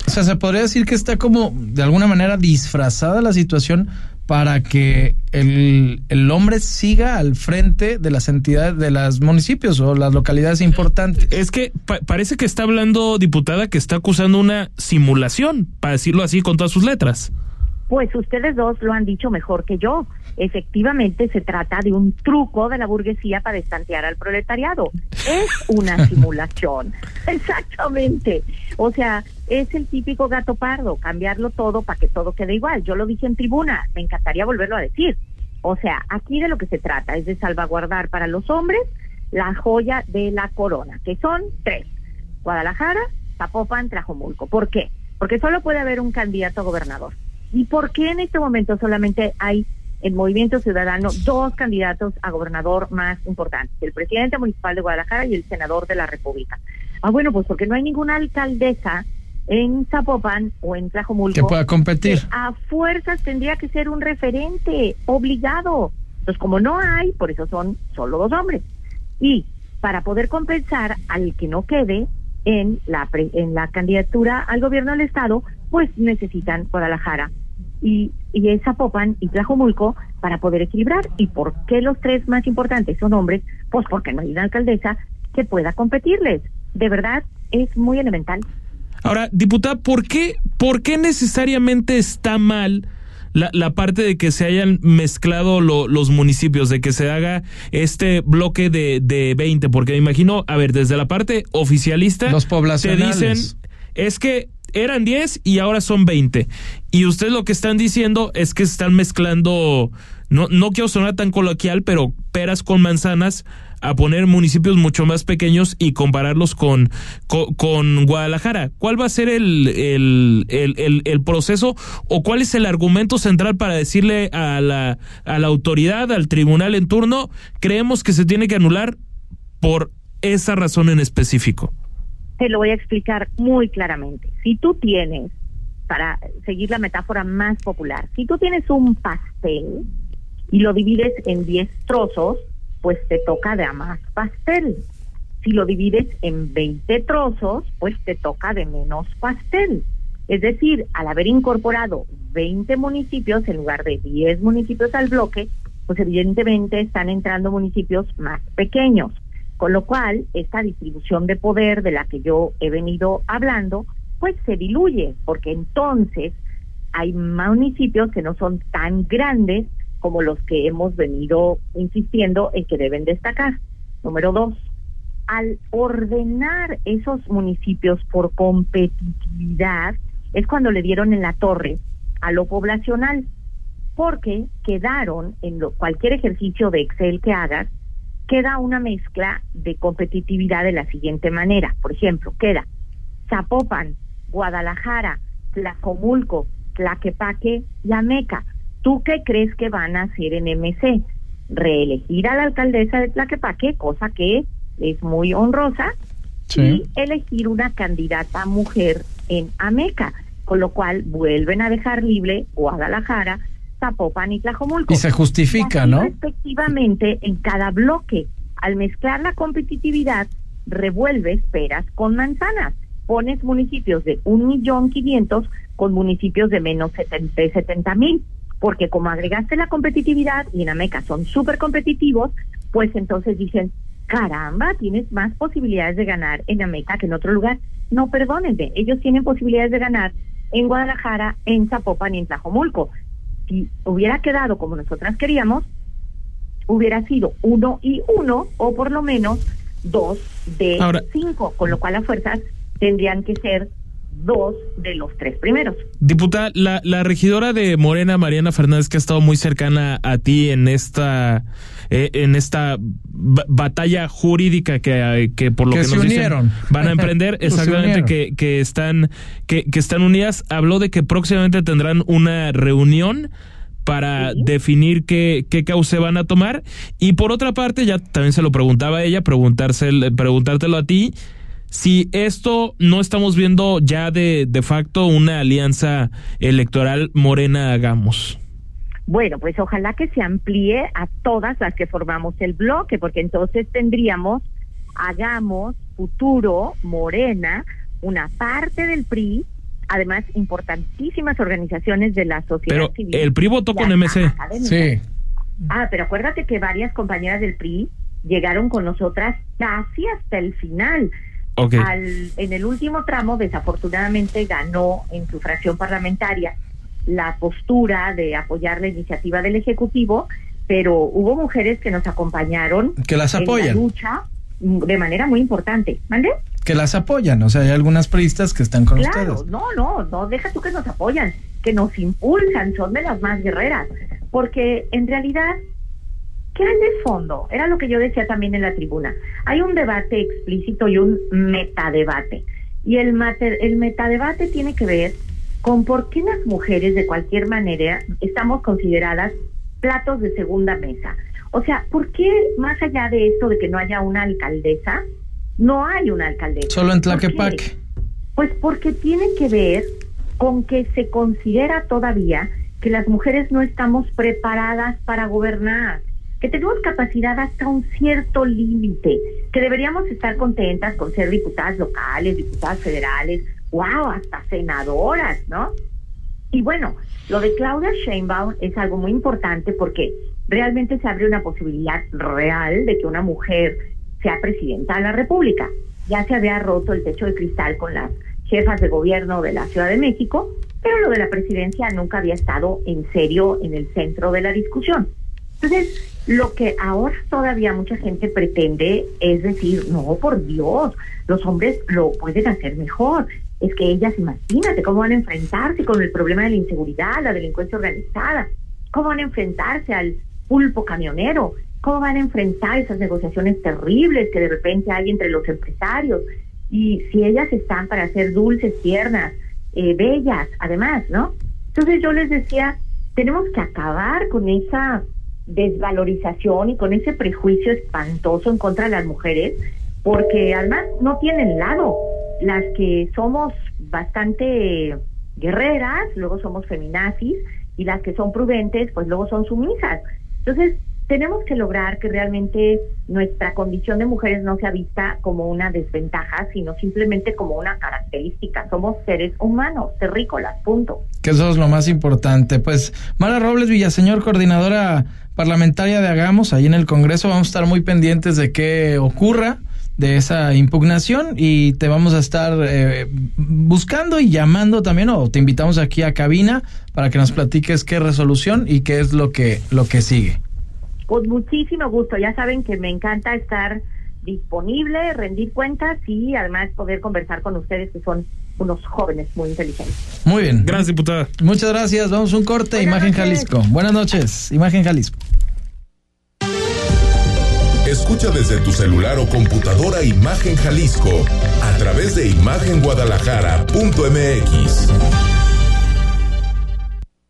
O sea, se podría decir que está como de alguna manera disfrazada la situación para que el, el, hombre siga al frente de las entidades, de los municipios o las localidades importantes. Es que parece que está hablando, diputada, que está acusando una simulación, para decirlo así con todas sus letras. Pues ustedes dos lo han dicho mejor que yo. Efectivamente, se trata de un truco de la burguesía para estantear al proletariado. Es una simulación. Exactamente. O sea, es el típico gato pardo, cambiarlo todo para que todo quede igual. Yo lo dije en tribuna, me encantaría volverlo a decir. O sea, aquí de lo que se trata es de salvaguardar para los hombres la joya de la corona, que son tres. Guadalajara, Zapopan, Tlajomulco. ¿Por qué? Porque solo puede haber un candidato a gobernador. ¿Y por qué en este momento solamente hay en Movimiento Ciudadano dos candidatos a gobernador más importantes, el presidente municipal de Guadalajara y el senador de la República? Ah, bueno, pues porque no hay ninguna alcaldesa en Zapopan o en Tlajomulco que pueda competir. a fuerzas tendría que ser un referente obligado. Entonces, como no hay, por eso son solo dos hombres. Y para poder compensar al que no quede en la en la candidatura al gobierno del estado, pues necesitan Guadalajara y, y es Zapopan y Tlajomulco para poder equilibrar. ¿Y por qué los tres más importantes son hombres? Pues porque no hay una alcaldesa que pueda competirles. De verdad, es muy elemental. Ahora, diputada, ¿por qué, por qué necesariamente está mal la, la parte de que se hayan mezclado los municipios, de que se haga este bloque de, de 20? Porque me imagino, a ver, desde la parte oficialista, los poblacionales. te dicen, es que eran 10 y ahora son 20. Y ustedes lo que están diciendo es que se están mezclando, no, no quiero sonar tan coloquial, pero peras con manzanas a poner municipios mucho más pequeños y compararlos con, con, Guadalajara. ¿Cuál va a ser el, el, el, el, proceso o cuál es el argumento central para decirle a la, a la autoridad, al tribunal en turno, creemos que se tiene que anular por esa razón en específico? Te lo voy a explicar muy claramente. Si tú tienes, para seguir la metáfora más popular, si tú tienes un pastel y lo divides en 10 trozos, pues te toca de más pastel. Si lo divides en 20 trozos, pues te toca de menos pastel. Es decir, al haber incorporado 20 municipios en lugar de 10 municipios al bloque, pues evidentemente están entrando municipios más pequeños. Con lo cual, esta distribución de poder de la que yo he venido hablando, pues se diluye, porque entonces hay municipios que no son tan grandes como los que hemos venido insistiendo en que deben destacar. Número dos, al ordenar esos municipios por competitividad, es cuando le dieron en la torre a lo poblacional, porque quedaron en lo, cualquier ejercicio de Excel que hagas, queda una mezcla de competitividad de la siguiente manera. Por ejemplo, queda Zapopan, Guadalajara, Tlacomulco, Tlaquepaque y Ameca. ¿Tú qué crees que van a hacer en MC? Reelegir a la alcaldesa de Tlaquepaque, cosa que es muy honrosa, y elegir una candidata mujer en Ameca, con lo cual vuelven a dejar libre Guadalajara, Zapopan y Tlajomulco. Y se justifica, ¿no? Efectivamente, en cada bloque, al mezclar la competitividad, revuelves peras con manzanas. Pones municipios de un millón quinientos con municipios de menos de setenta mil porque como agregaste la competitividad y en Ameca son súper competitivos, pues entonces dicen, caramba, tienes más posibilidades de ganar en Ameca que en otro lugar. No, perdónenme, ellos tienen posibilidades de ganar en Guadalajara, en Zapopan y en Tlajomulco. Si hubiera quedado como nosotras queríamos, hubiera sido uno y uno, o por lo menos dos de cinco, con lo cual las fuerzas tendrían que ser dos de los tres primeros. Diputada, la, la regidora de Morena, Mariana Fernández, que ha estado muy cercana a ti en esta eh, en esta batalla jurídica que, que por lo que, nos dicen van a emprender, exactamente que, que están que, que están unidas, habló de que próximamente tendrán una reunión para definir qué, qué cauce van a tomar. Y por otra parte, ya también se lo preguntaba a ella, preguntarse, preguntártelo a ti, si esto no estamos viendo ya de, de facto una alianza electoral morena hagamos. Bueno, pues ojalá que se amplíe a todas las que formamos el bloque, porque entonces tendríamos, hagamos futuro, morena, una parte del PRI, además importantísimas organizaciones de la sociedad pero El PRI votó con MC. Sí. Ah, pero acuérdate que varias compañeras del PRI llegaron con nosotras casi hasta el final en el último tramo, desafortunadamente, ganó en su fracción parlamentaria la postura de apoyar la iniciativa del Ejecutivo, pero hubo mujeres que nos acompañaron que las apoyan. en la lucha de manera muy importante. ¿Mande? Que las apoyan, o sea, hay algunas periodistas que están con claro, ustedes. No, no, no, deja tú que nos apoyan, que nos impulsan, son de las más guerreras, porque en realidad ¿Qué hay de fondo? Era lo que yo decía también en la tribuna. Hay un debate explícito y un metadebate. Y el, el metadebate tiene que ver con por qué las mujeres de cualquier manera estamos consideradas platos de segunda mesa. O sea, ¿por qué más allá de esto de que no haya una alcaldesa, no hay una alcaldesa? Solo en Tlaquepaque. Pues porque tiene que ver con que se considera todavía que las mujeres no estamos preparadas para gobernar que tenemos capacidad hasta un cierto límite, que deberíamos estar contentas con ser diputadas locales, diputadas federales, wow, hasta senadoras, ¿no? Y bueno, lo de Claudia Sheinbaum es algo muy importante porque realmente se abre una posibilidad real de que una mujer sea presidenta de la República. Ya se había roto el techo de cristal con las jefas de gobierno de la Ciudad de México, pero lo de la presidencia nunca había estado en serio en el centro de la discusión. Entonces, lo que ahora todavía mucha gente pretende es decir, no, por Dios, los hombres lo pueden hacer mejor. Es que ellas, imagínate, cómo van a enfrentarse con el problema de la inseguridad, la delincuencia organizada, cómo van a enfrentarse al pulpo camionero, cómo van a enfrentar esas negociaciones terribles que de repente hay entre los empresarios. Y si ellas están para ser dulces, tiernas, eh, bellas, además, ¿no? Entonces yo les decía, tenemos que acabar con esa desvalorización y con ese prejuicio espantoso en contra de las mujeres, porque además no tienen lado. Las que somos bastante guerreras, luego somos feminazis, y las que son prudentes, pues luego son sumisas. Entonces, tenemos que lograr que realmente nuestra condición de mujeres no sea vista como una desventaja, sino simplemente como una característica. Somos seres humanos, terrícolas, punto. Que eso es lo más importante. Pues Mara Robles Villaseñor, coordinadora parlamentaria de Hagamos, ahí en el Congreso, vamos a estar muy pendientes de qué ocurra de esa impugnación y te vamos a estar eh, buscando y llamando también o te invitamos aquí a cabina para que nos platiques qué resolución y qué es lo que lo que sigue. Con muchísimo gusto, ya saben que me encanta estar disponible, rendir cuentas y además poder conversar con ustedes que son unos jóvenes muy inteligentes. Muy bien. Gracias, diputada. Muchas gracias. Vamos a un corte. Imagen Jalisco. Buenas noches. Imagen Jalisco. Escucha desde tu celular o computadora Imagen Jalisco a través de imagenguadalajara.mx.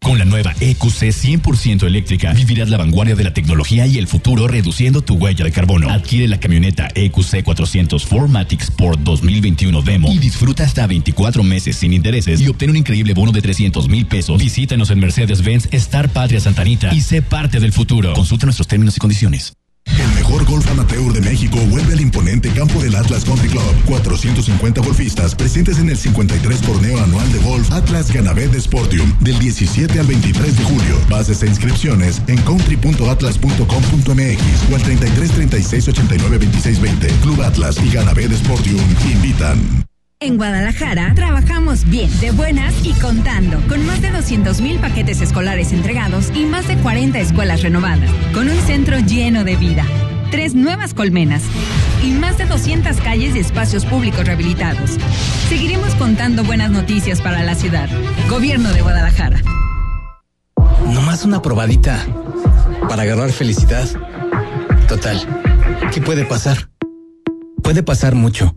Con la nueva EQC 100% eléctrica, vivirás la vanguardia de la tecnología y el futuro reduciendo tu huella de carbono. Adquiere la camioneta EQC 400 4MATIC Sport 2021 Demo y disfruta hasta 24 meses sin intereses y obtén un increíble bono de 300 mil pesos. Visítanos en Mercedes-Benz Star Patria Santanita y sé parte del futuro. Consulta nuestros términos y condiciones. El mejor golf amateur de México vuelve al imponente campo del Atlas Country Club. 450 golfistas presentes en el 53 torneo anual de golf Atlas Ganabé de Sportium del 17 al 23 de julio. Bases e inscripciones en country.atlas.com.mx o al 33 36 89 26 20. Club Atlas y Ganabé de Sportium invitan. En Guadalajara trabajamos bien, de buenas y contando, con más de 200 mil paquetes escolares entregados y más de 40 escuelas renovadas, con un centro lleno de vida, tres nuevas colmenas y más de 200 calles y espacios públicos rehabilitados. Seguiremos contando buenas noticias para la ciudad. Gobierno de Guadalajara. No más una probadita para agarrar felicidad. Total, ¿qué puede pasar? Puede pasar mucho.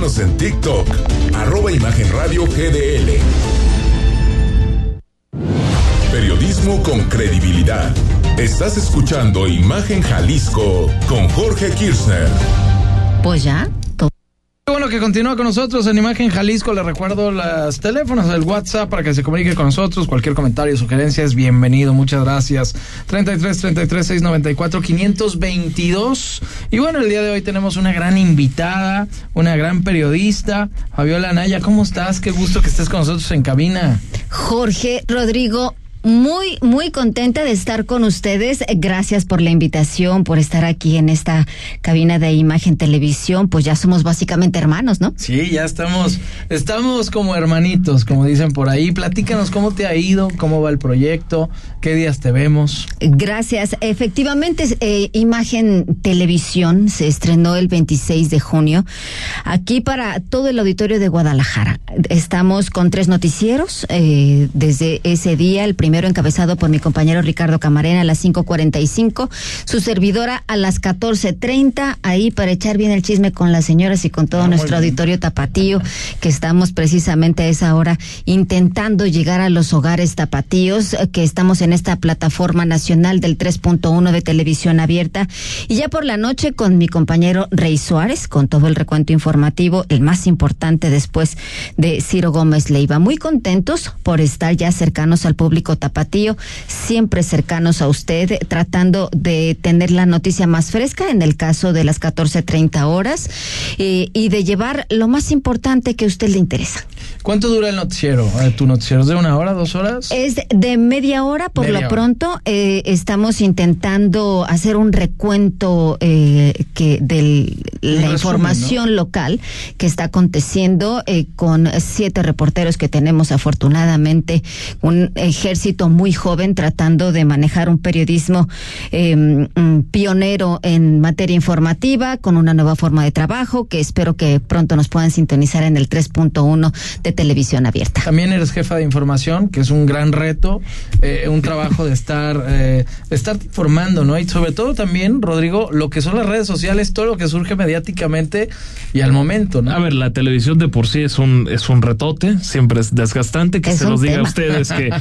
Síguenos en TikTok, arroba Imagen Radio GDL. Periodismo con credibilidad. Estás escuchando Imagen Jalisco con Jorge Kirchner. Pues ya. Bueno, que continúa con nosotros en Imagen Jalisco. Le recuerdo los teléfonos del WhatsApp para que se comunique con nosotros. Cualquier comentario, sugerencia es bienvenido. Muchas gracias. 33 33 694 522. Y bueno, el día de hoy tenemos una gran invitada, una gran periodista, Fabiola Naya. ¿Cómo estás? Qué gusto que estés con nosotros en cabina. Jorge Rodrigo, muy, muy contenta de estar con ustedes. Gracias por la invitación, por estar aquí en esta cabina de imagen televisión. Pues ya somos básicamente hermanos, ¿no? Sí, ya estamos, estamos como hermanitos, como dicen por ahí. Platícanos cómo te ha ido, cómo va el proyecto, qué días te vemos. Gracias. Efectivamente, eh, Imagen Televisión se estrenó el 26 de junio aquí para todo el auditorio de Guadalajara. Estamos con tres noticieros eh, desde ese día. El primero encabezado por mi compañero Ricardo Camarena a las 5.45, su servidora a las 14.30, ahí para echar bien el chisme con las señoras y con todo Ah, nuestro auditorio tapatío, que estamos precisamente a esa hora intentando llegar a los hogares tapatíos, eh, que estamos en esta plataforma nacional del 3.1 de televisión abierta. Y ya por la noche con mi compañero Rey Suárez, con todo el recuento informativo, el más importante después de Ciro Gómez Leiva. Muy contentos por estar ya cercanos al público tapatío, siempre cercanos a usted, tratando de tener la noticia más fresca en el caso de las 14.30 horas eh, y de llevar lo más importante que a usted le interesa. ¿Cuánto dura el noticiero? Eh, ¿Tu noticiero es de una hora, dos horas? Es de media hora, por Media lo hora. pronto. eh, estamos intentando hacer un recuento eh, que de la resumen, información local que está aconteciendo eh, con siete reporteros que tenemos afortunadamente un ejército muy joven tratando de manejar un periodismo eh, mm, pionero en materia informativa con una nueva forma de trabajo que espero que pronto nos puedan sintonizar en el 3.1 de televisión abierta. También eres jefa de información, que es un gran reto, eh, un trabajo de estar, eh, de estar informando, ¿no? Y sobre todo también, Rodrigo, lo que son las redes sociales, todo lo que surge mediáticamente y al momento, ¿no? A ver, la televisión de por sí es un, es un retote, siempre es desgastante, que Es se los diga a ustedes que,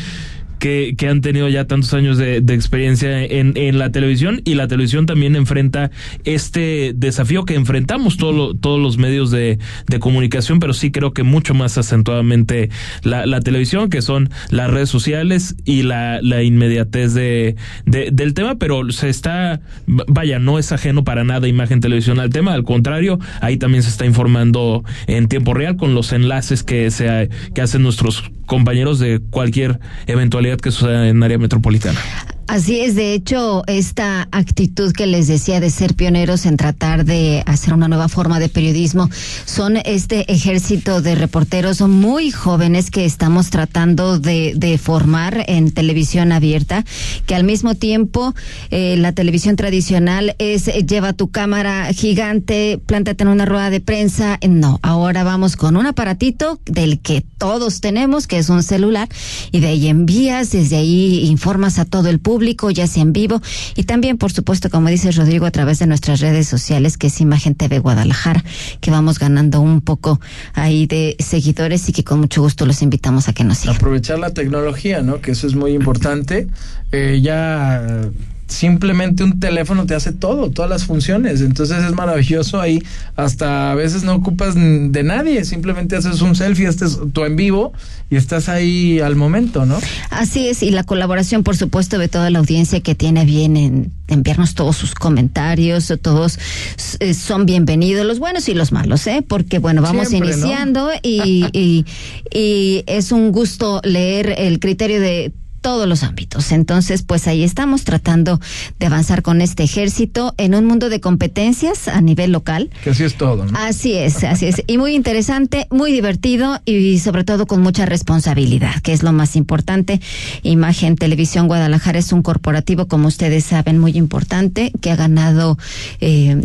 que, que han tenido ya tantos años de, de experiencia en, en la televisión y la televisión también enfrenta este desafío que enfrentamos todo lo- todos los medios de, de comunicación, pero sí creo que mucho más acentuadamente la, la televisión, que son las redes sociales y la, la inmediatez de, de- del tema, pero se está, vaya, no es ajeno para nada imagen televisión al tema, al contrario, ahí también se está informando en tiempo real con los enlaces que, se, que hacen nuestros compañeros de cualquier eventualidad que suceda en área metropolitana. Así es, de hecho, esta actitud que les decía de ser pioneros en tratar de hacer una nueva forma de periodismo, son este ejército de reporteros muy jóvenes que estamos tratando de, formar en televisión abierta, que al mismo tiempo eh, la televisión tradicional es eh, lleva tu cámara gigante, plántate en una rueda de prensa. No, ahora vamos con un aparatito del que todos tenemos, que es un celular, y de ahí envías, desde ahí informas a todo el público, ya sea en vivo, y también, por supuesto, como dice Rodrigo, a través de nuestras redes sociales, que es Imagen TV Guadalajara, que vamos ganando un poco ahí de seguidores y que con mucho gusto los invitamos a que nos sigan. aprovechar la tecnología, ¿no? Que eso es muy importante. Eh, ya simplemente un teléfono te hace todo, todas las funciones. Entonces es maravilloso ahí. Hasta a veces no ocupas de nadie, simplemente haces un selfie, estás tú en vivo y estás ahí al momento, ¿no? Así es, y la colaboración, por supuesto, de toda la audiencia que tiene bien en enviarnos todos sus comentarios, todos eh, son bienvenidos, los buenos y los malos, ¿eh? Porque, bueno, vamos Siempre, ¿no? iniciando y, y, y es un gusto leer el criterio de todos los ámbitos. Entonces, pues ahí estamos tratando de avanzar con este ejército en un mundo de competencias a nivel local. Que así es todo, ¿no? Así es, así es. Y muy interesante, muy divertido y sobre todo con mucha responsabilidad, que es lo más importante. Imagen Televisión Guadalajara es un corporativo, como ustedes saben, muy importante, que ha ganado, eh,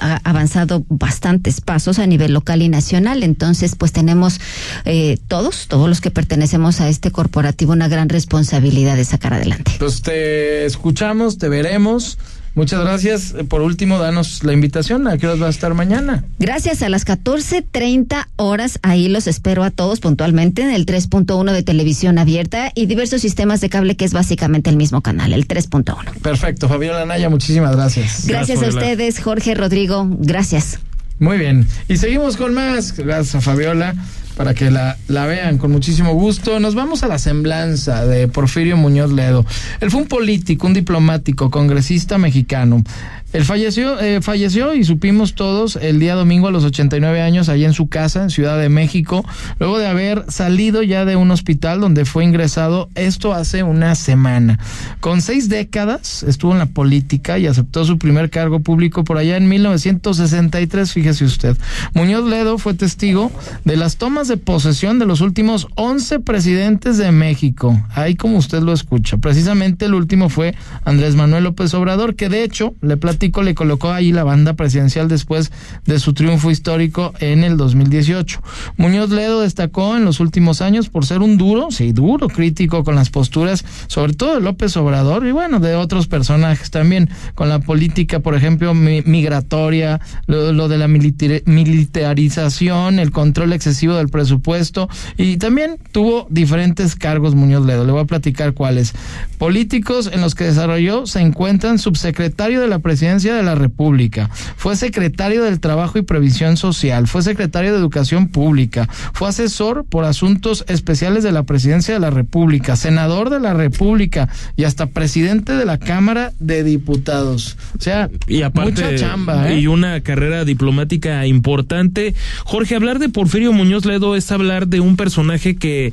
ha avanzado bastantes pasos a nivel local y nacional. Entonces, pues tenemos eh, todos, todos los que pertenecemos a este corporativo, una gran responsabilidad de sacar adelante. Pues te escuchamos, te veremos. Muchas gracias. Eh, Por último, danos la invitación. ¿A qué horas va a estar mañana? Gracias a las 14:30 horas, ahí los espero a todos puntualmente en el 3.1 de televisión abierta y diversos sistemas de cable que es básicamente el mismo canal, el 3.1. Perfecto. Fabiola Naya, muchísimas gracias. Gracias a ustedes, Jorge, Rodrigo, gracias. Muy bien. Y seguimos con más. Gracias a Fabiola para que la, la vean con muchísimo gusto. Nos vamos a la semblanza de Porfirio Muñoz Ledo. Él fue un político, un diplomático, congresista mexicano. Él falleció, eh, falleció y supimos todos el día domingo a los 89 años allá en su casa en Ciudad de México, luego de haber salido ya de un hospital donde fue ingresado, esto hace una semana. Con seis décadas estuvo en la política y aceptó su primer cargo público por allá en 1963, fíjese usted. Muñoz Ledo fue testigo de las tomas de posesión de los últimos 11 presidentes de México, ahí como usted lo escucha. Precisamente el último fue Andrés Manuel López Obrador, que de hecho, le platico, le colocó ahí la banda presidencial después de su triunfo histórico en el 2018. Muñoz Ledo destacó en los últimos años por ser un duro, sí, duro crítico con las posturas, sobre todo de López Obrador y bueno, de otros personajes también, con la política, por ejemplo, mi- migratoria, lo, lo de la militari- militarización, el control excesivo del presupuesto y también tuvo diferentes cargos Muñoz Ledo. Le voy a platicar cuáles. Políticos en los que desarrolló se encuentran subsecretario de la Presidencia de la República, fue secretario del Trabajo y Previsión Social, fue secretario de Educación Pública, fue asesor por asuntos especiales de la Presidencia de la República, senador de la República y hasta presidente de la Cámara de Diputados. O sea, y aparte mucha chamba, ¿eh? y una carrera diplomática importante. Jorge, hablar de Porfirio Muñoz Ledo Ledo es hablar de un personaje que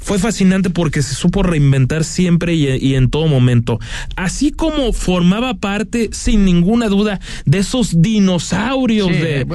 fue fascinante porque se supo reinventar siempre y, en todo momento. Así como formaba parte, sin ninguna duda, de esos dinosaurios de,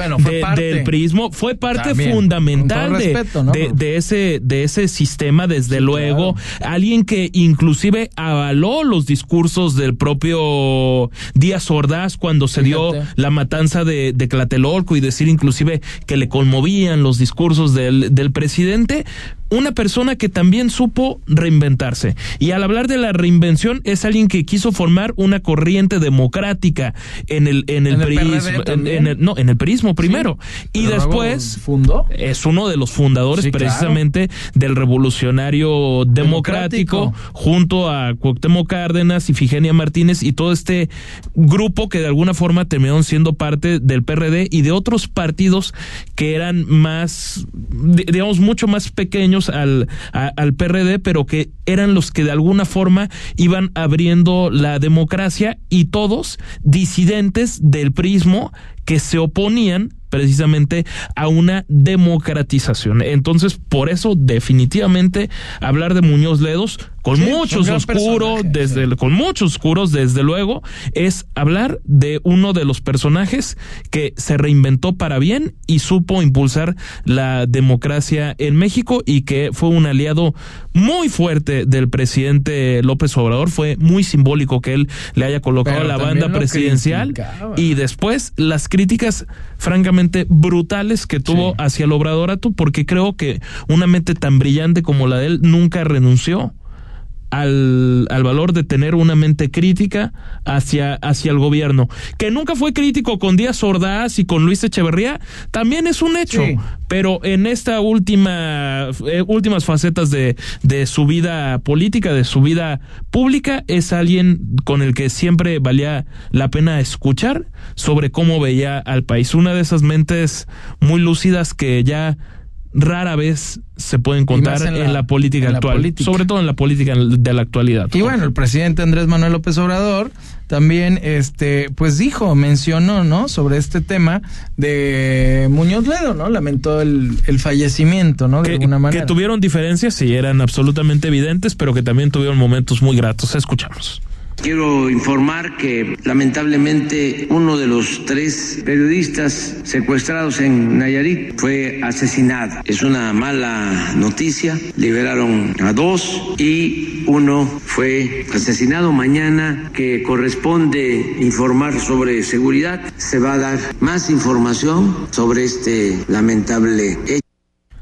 del prismo, fue parte fundamental de, de, ese, de ese sistema, desde luego. Alguien que inclusive avaló los discursos del propio Díaz Ordaz cuando se dio la matanza de, de Tlatelolco y decir inclusive que le conmovían los discursos del, del presidente una persona que también supo reinventarse. Y al hablar de la reinvención, es alguien que quiso formar una corriente democrática en el, en el, en, no, en el perismo primero. y después fundó. es uno de los fundadores precisamente del revolucionario democrático, junto a Cuauhtémoc Cárdenas y Figenia Martínez y todo este grupo que de alguna forma terminaron siendo parte del PRD y de otros partidos que eran más, digamos, mucho más pequeños al, al PRD, pero que eran los que de alguna forma iban abriendo la democracia y todos disidentes del prismo que se oponían precisamente a una democratización. Entonces, por eso definitivamente hablar de Muñoz Ledos con muchos oscuros, desde con muchos oscuros desde luego, es hablar de uno de los personajes que se reinventó para bien y supo impulsar la democracia en México y que fue un aliado muy fuerte del presidente López Obrador, fue muy simbólico que él le haya colocado la banda presidencial y después las críticas francamente brutales que tuvo hacia el Obradorato porque creo que una mente tan brillante como la de él nunca renunció al, al, valor de tener una mente crítica hacia, hacia el gobierno. Que nunca fue crítico con Díaz Ordaz y con Luis Echeverría, también es un hecho. Pero en esta última, eh, últimas facetas de, de su vida política, de su vida pública, es alguien con el que siempre valía la pena escuchar sobre cómo veía al país. Una de esas mentes muy lúcidas que ya rara vez se pueden contar en la, política actual, sobre todo en la política de la actualidad. Y bueno, el presidente Andrés Manuel López Obrador también, este, pues dijo, mencionó, ¿no? Sobre este tema de Muñoz Ledo, ¿no? Lamentó el, el fallecimiento, ¿no? De alguna manera. Que tuvieron diferencias, sí, eran absolutamente evidentes, pero que también tuvieron momentos muy gratos. Escuchamos. Quiero informar que lamentablemente uno de los tres periodistas secuestrados en Nayarit fue asesinado. Es una mala noticia. Liberaron a dos y uno fue asesinado. Mañana que corresponde informar sobre seguridad, se va a dar más información sobre este lamentable hecho.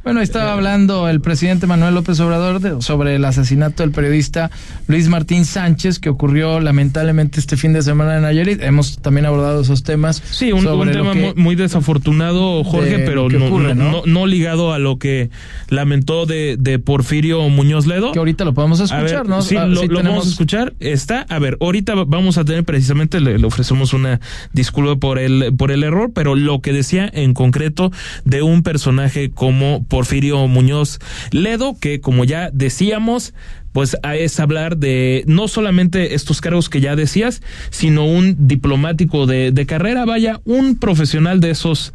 Bueno, estaba hablando el presidente Manuel López Obrador sobre el asesinato del periodista Luis Martín Sánchez que ocurrió lamentablemente este fin de semana en Nayarit. Hemos también abordado esos temas. Sí, un, tema muy, desafortunado, Jorge, pero no, ligado a lo que lamentó de, Porfirio Muñoz Ledo. Que ahorita lo podemos escuchar, ¿no? Sí, ah, lo, vamos a escuchar. Está, a ver, ahorita vamos a tener precisamente, le, le ofrecemos una disculpa por el, por el error, pero lo que decía en concreto de un personaje como Porfirio Muñoz Ledo, que como ya decíamos, pues es hablar de no solamente estos cargos que ya decías, sino un diplomático de, de carrera, vaya, un profesional de esos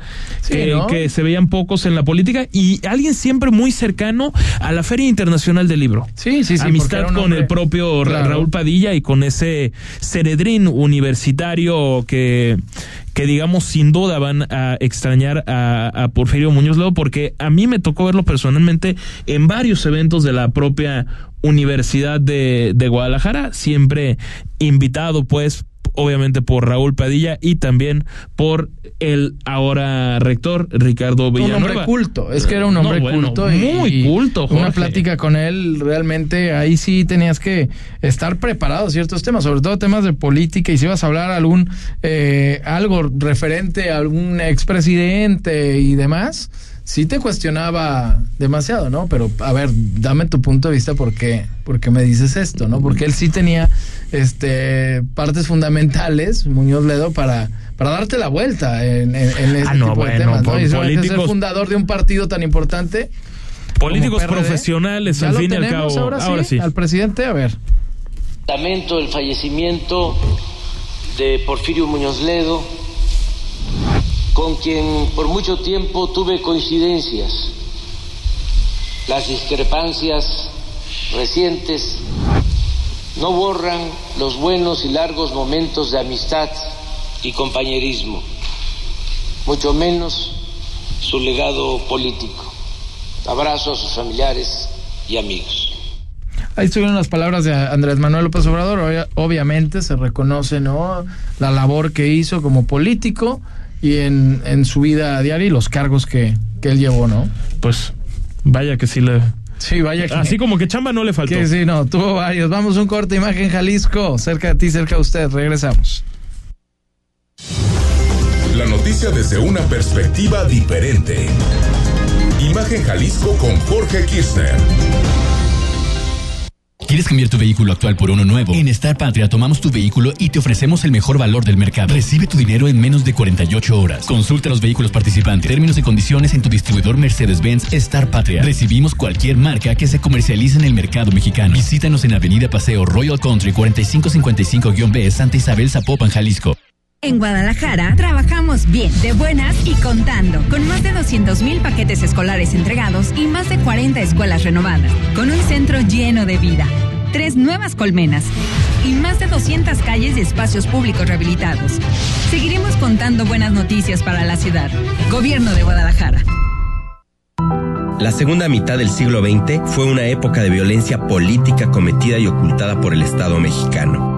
que, se veían pocos en la política y alguien siempre muy cercano a la Feria Internacional del Libro. Sí, sí, sí. Amistad con el propio Raúl Padilla y con ese ceredrín universitario que, que digamos sin duda van a extrañar a, Porfirio Muñoz Ledo porque a mí me tocó verlo personalmente en varios eventos de la propia Universidad de, de Guadalajara, siempre invitado pues obviamente por Raúl Padilla y también por el ahora rector Ricardo Villanueva. Un hombre culto, es que era un hombre culto. muy culto, Una plática con él, realmente ahí sí tenías que estar preparado a ciertos temas, sobre todo temas de política y si ibas a hablar algún eh, algo referente a algún expresidente y demás sí te cuestionaba demasiado, ¿no? Pero a ver, dame tu punto de vista porque porque me dices esto, ¿no? Porque él sí tenía este partes fundamentales, Muñoz Ledo, para para darte la vuelta en, en, este ah, tipo de temas, ¿no? Y políticos, ser fundador de un partido tan importante. Políticos profesionales, al fin y al cabo. Ahora, sí, Al presidente, a ver. Lamento el fallecimiento de Porfirio Muñoz Ledo con quien por mucho tiempo tuve coincidencias Las discrepancias recientes no borran los buenos y largos momentos de amistad y compañerismo, mucho menos su legado político. Abrazo a sus familiares y amigos. Ahí estuvieron las palabras de Andrés Manuel López Obrador. Obviamente se reconoce ¿no? la labor que hizo como político y en, en su vida diaria y los cargos que, que él llevó, ¿no? Pues vaya que sí le Sí, vaya que. Así como que chamba no le faltó. Que sí, no, tuvo varios. Vamos un corte, imagen Jalisco, cerca de ti, cerca de usted. Regresamos. La noticia desde una perspectiva diferente. Imagen Jalisco con Jorge Kirchner. ¿Quieres cambiar tu vehículo actual por uno nuevo? En Star Patria tomamos tu vehículo y te ofrecemos el mejor valor del mercado. Recibe tu dinero en menos de 48 horas. Consulta los vehículos participantes, términos y condiciones en tu distribuidor Mercedes-Benz Star Patria. Recibimos cualquier marca que se comercialice en el mercado mexicano. Visítanos en Avenida Paseo Royal Country 4555-B Santa Isabel Zapopan, Jalisco. En Guadalajara trabajamos bien, de buenas y contando, con más de 200 mil paquetes escolares entregados y más de 40 escuelas renovadas, con un centro lleno de vida, tres nuevas colmenas y más de 200 calles y espacios públicos rehabilitados. Seguiremos contando buenas noticias para la ciudad. Gobierno de Guadalajara. La segunda mitad del siglo XX fue una época de violencia política cometida y ocultada por el Estado mexicano.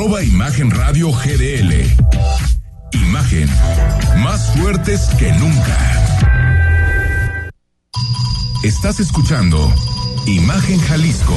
Imagen Radio GDL. Imagen, más fuertes que nunca. Estás escuchando Imagen Jalisco.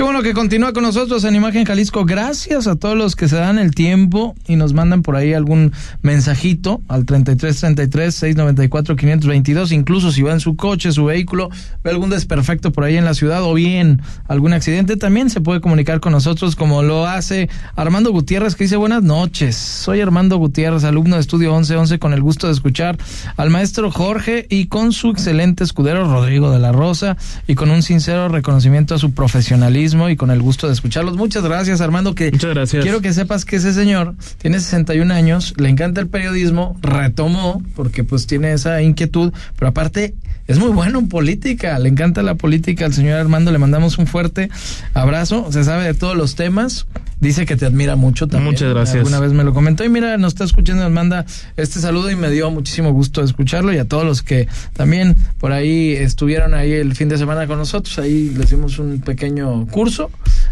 Qué bueno que continúa con nosotros en Imagen Jalisco. Gracias a todos los que se dan el tiempo y nos mandan por ahí algún mensajito al 3333 694 522. Incluso si va en su coche, su vehículo, ve algún desperfecto por ahí en la ciudad o bien algún accidente, también se puede comunicar con nosotros como lo hace Armando Gutiérrez que dice buenas noches. Soy Armando Gutiérrez, alumno de estudio 1111 con el gusto de escuchar al maestro Jorge y con su excelente escudero Rodrigo de la Rosa y con un sincero reconocimiento a su profesionalismo y con el gusto de escucharlos. Muchas gracias, Armando. Que Muchas gracias. Quiero que sepas que ese señor tiene 61 años, le encanta el periodismo, retomó porque pues tiene esa inquietud, pero aparte es muy bueno en política, le encanta la política al señor Armando, le mandamos un fuerte abrazo, se sabe de todos los temas, dice que te admira mucho también. Muchas gracias. Alguna vez me lo comentó y mira, nos está escuchando, nos manda este saludo y me dio muchísimo gusto escucharlo y a todos los que también por ahí estuvieron ahí el fin de semana con nosotros, ahí les dimos un pequeño curso,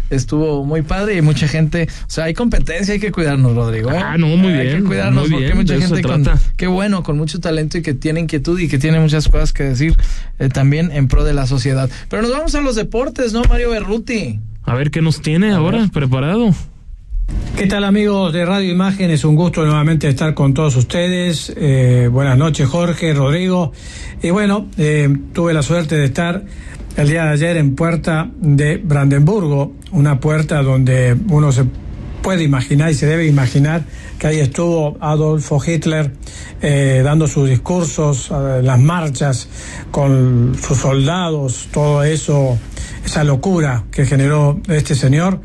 estuvo muy padre y mucha gente, o sea, hay competencia, hay que cuidarnos, Rodrigo. ¿eh? Ah, no, muy Hay bien, que cuidarnos muy porque bien, hay mucha gente con, qué bueno, con mucho talento y que tiene inquietud y que tiene muchas cosas que decir eh, también en pro de la sociedad. Pero nos vamos a los deportes, ¿no, Mario Berruti? A ver qué nos tiene ahora preparado. ¿Qué tal amigos de Radio Imagen? Es un gusto nuevamente estar con todos ustedes. Eh, buenas noches Jorge, Rodrigo. Y bueno, eh, tuve la suerte de estar el día de ayer en Puerta de Brandenburgo, una puerta donde uno se puede imaginar y se debe imaginar que ahí estuvo Adolfo Hitler eh, dando sus discursos, eh, las marchas con sus soldados, todo eso, esa locura que generó este señor.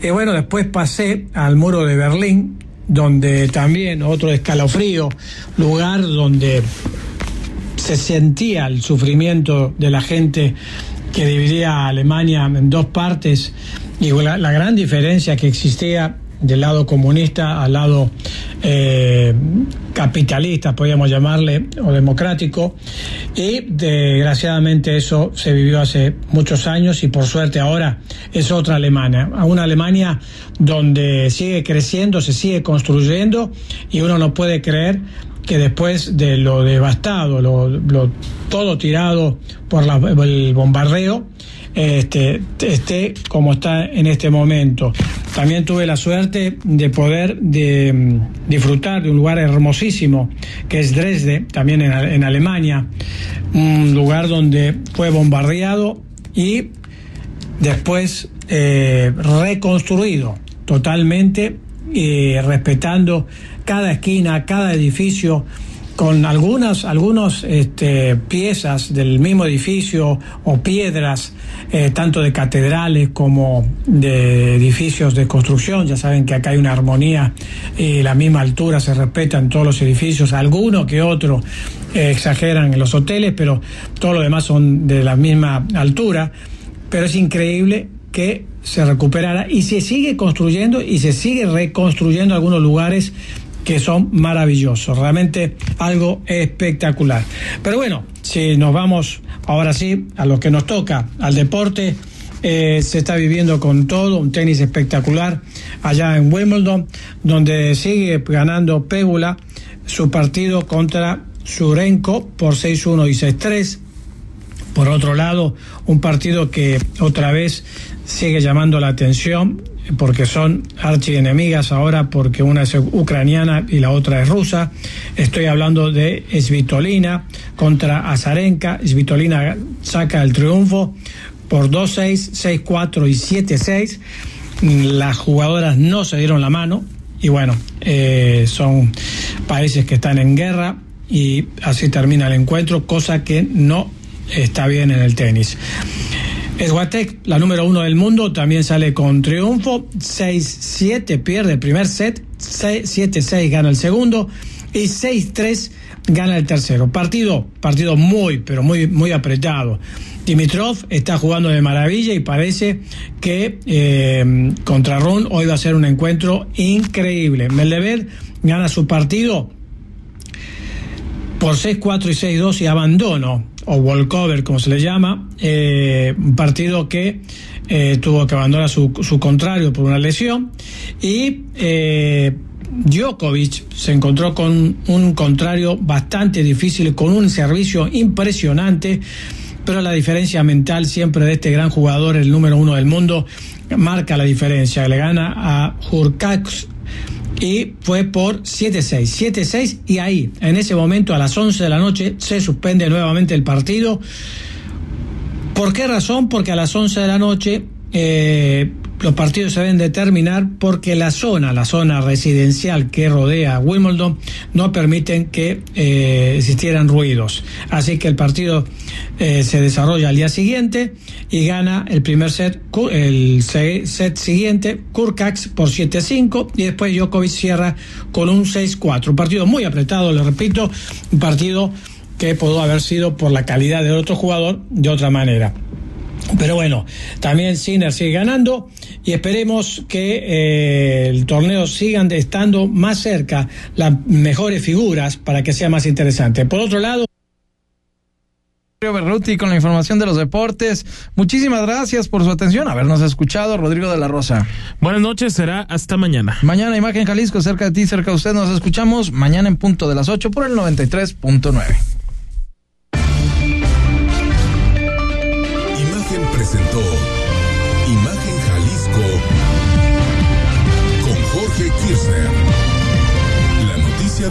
Y bueno, después pasé al muro de Berlín, donde también otro escalofrío, lugar donde se sentía el sufrimiento de la gente que dividía a Alemania en dos partes y la, gran diferencia que existía del lado comunista al lado eh, capitalista, podríamos llamarle, o democrático, y desgraciadamente eso se vivió hace muchos años y por suerte ahora es otra Alemania, una Alemania donde sigue creciendo, se sigue construyendo y uno no puede creer que después de lo devastado, lo, todo tirado por el bombardeo, este, esté como está en este momento. También tuve la suerte de poder de, mm, disfrutar de un lugar hermosísimo que es Dresde, también en, Alemania, un lugar donde fue bombardeado y después eh, reconstruido totalmente, eh, respetando cada esquina, cada edificio con algunas algunos, este, piezas del mismo edificio o piedras, eh, tanto de catedrales como de edificios de construcción. Ya saben que acá hay una armonía y la misma altura se respeta en todos los edificios. Alguno que otro eh, exageran en los hoteles, pero todo lo demás son de la misma altura. Pero es increíble que se recuperara y se sigue construyendo y se sigue reconstruyendo algunos lugares que son maravillosos, realmente algo espectacular. Pero bueno, si nos vamos ahora sí a lo que nos toca, al deporte, eh, se está viviendo con todo, un tenis espectacular allá en Wimbledon, donde sigue ganando Pégula su partido contra Surenko por 6-1 y 6-3. Por otro lado, un partido que otra vez sigue llamando la atención porque son archienemigas ahora porque una es ucraniana y la otra es rusa. Estoy hablando de Svitolina contra Azarenka. Svitolina saca el triunfo por 2-6, 6-4 y 7-6. Las jugadoras no se dieron la mano y bueno, eh, son países que están en guerra y así termina el encuentro, cosa que no está bien en el tenis. Esguatec, la número uno del mundo, también sale con triunfo. 6-7 pierde el primer set, 7-6 gana el segundo y 6-3 gana el tercero. Partido, partido muy, pero muy, muy apretado. Dimitrov está jugando de maravilla y parece que eh, contra Ron hoy va a ser un encuentro increíble. Medvedev gana su partido por 6-4 y 6-2 y abandono o walkover, como se le llama, eh, un partido que eh, tuvo que abandonar su, su, contrario por una lesión y eh, Djokovic se encontró con un contrario bastante difícil, con un servicio impresionante, pero la diferencia mental siempre de este gran jugador, el número uno del mundo, marca la diferencia. Le gana a Hurkacz y fue por 7-6. 7-6 y ahí, en ese momento, a las 11 de la noche, se suspende nuevamente el partido. ¿Por qué razón? Porque a las 11 de la noche eh, los partidos se deben determinar porque la zona, la zona residencial que rodea Wimbledon, no permiten que eh, existieran ruidos. Así que el partido eh, se desarrolla al día siguiente y gana el primer set, el set siguiente, Kurkax por 7-5 y después Djokovic cierra con un 6-4. Un partido muy apretado, le repito, un partido que pudo haber sido por la calidad del otro jugador de otra manera. Pero bueno, también Sinner sigue ganando y esperemos que eh, el torneo sigan estando más cerca las mejores figuras para que sea más interesante. Por otro lado, Berruti con la información de los deportes. Muchísimas gracias por su atención, habernos escuchado, Rodrigo de la Rosa. Buenas noches, será hasta mañana. Mañana Imagen Jalisco, cerca de ti, cerca de usted, nos escuchamos mañana en punto de las 8 por el 93.9.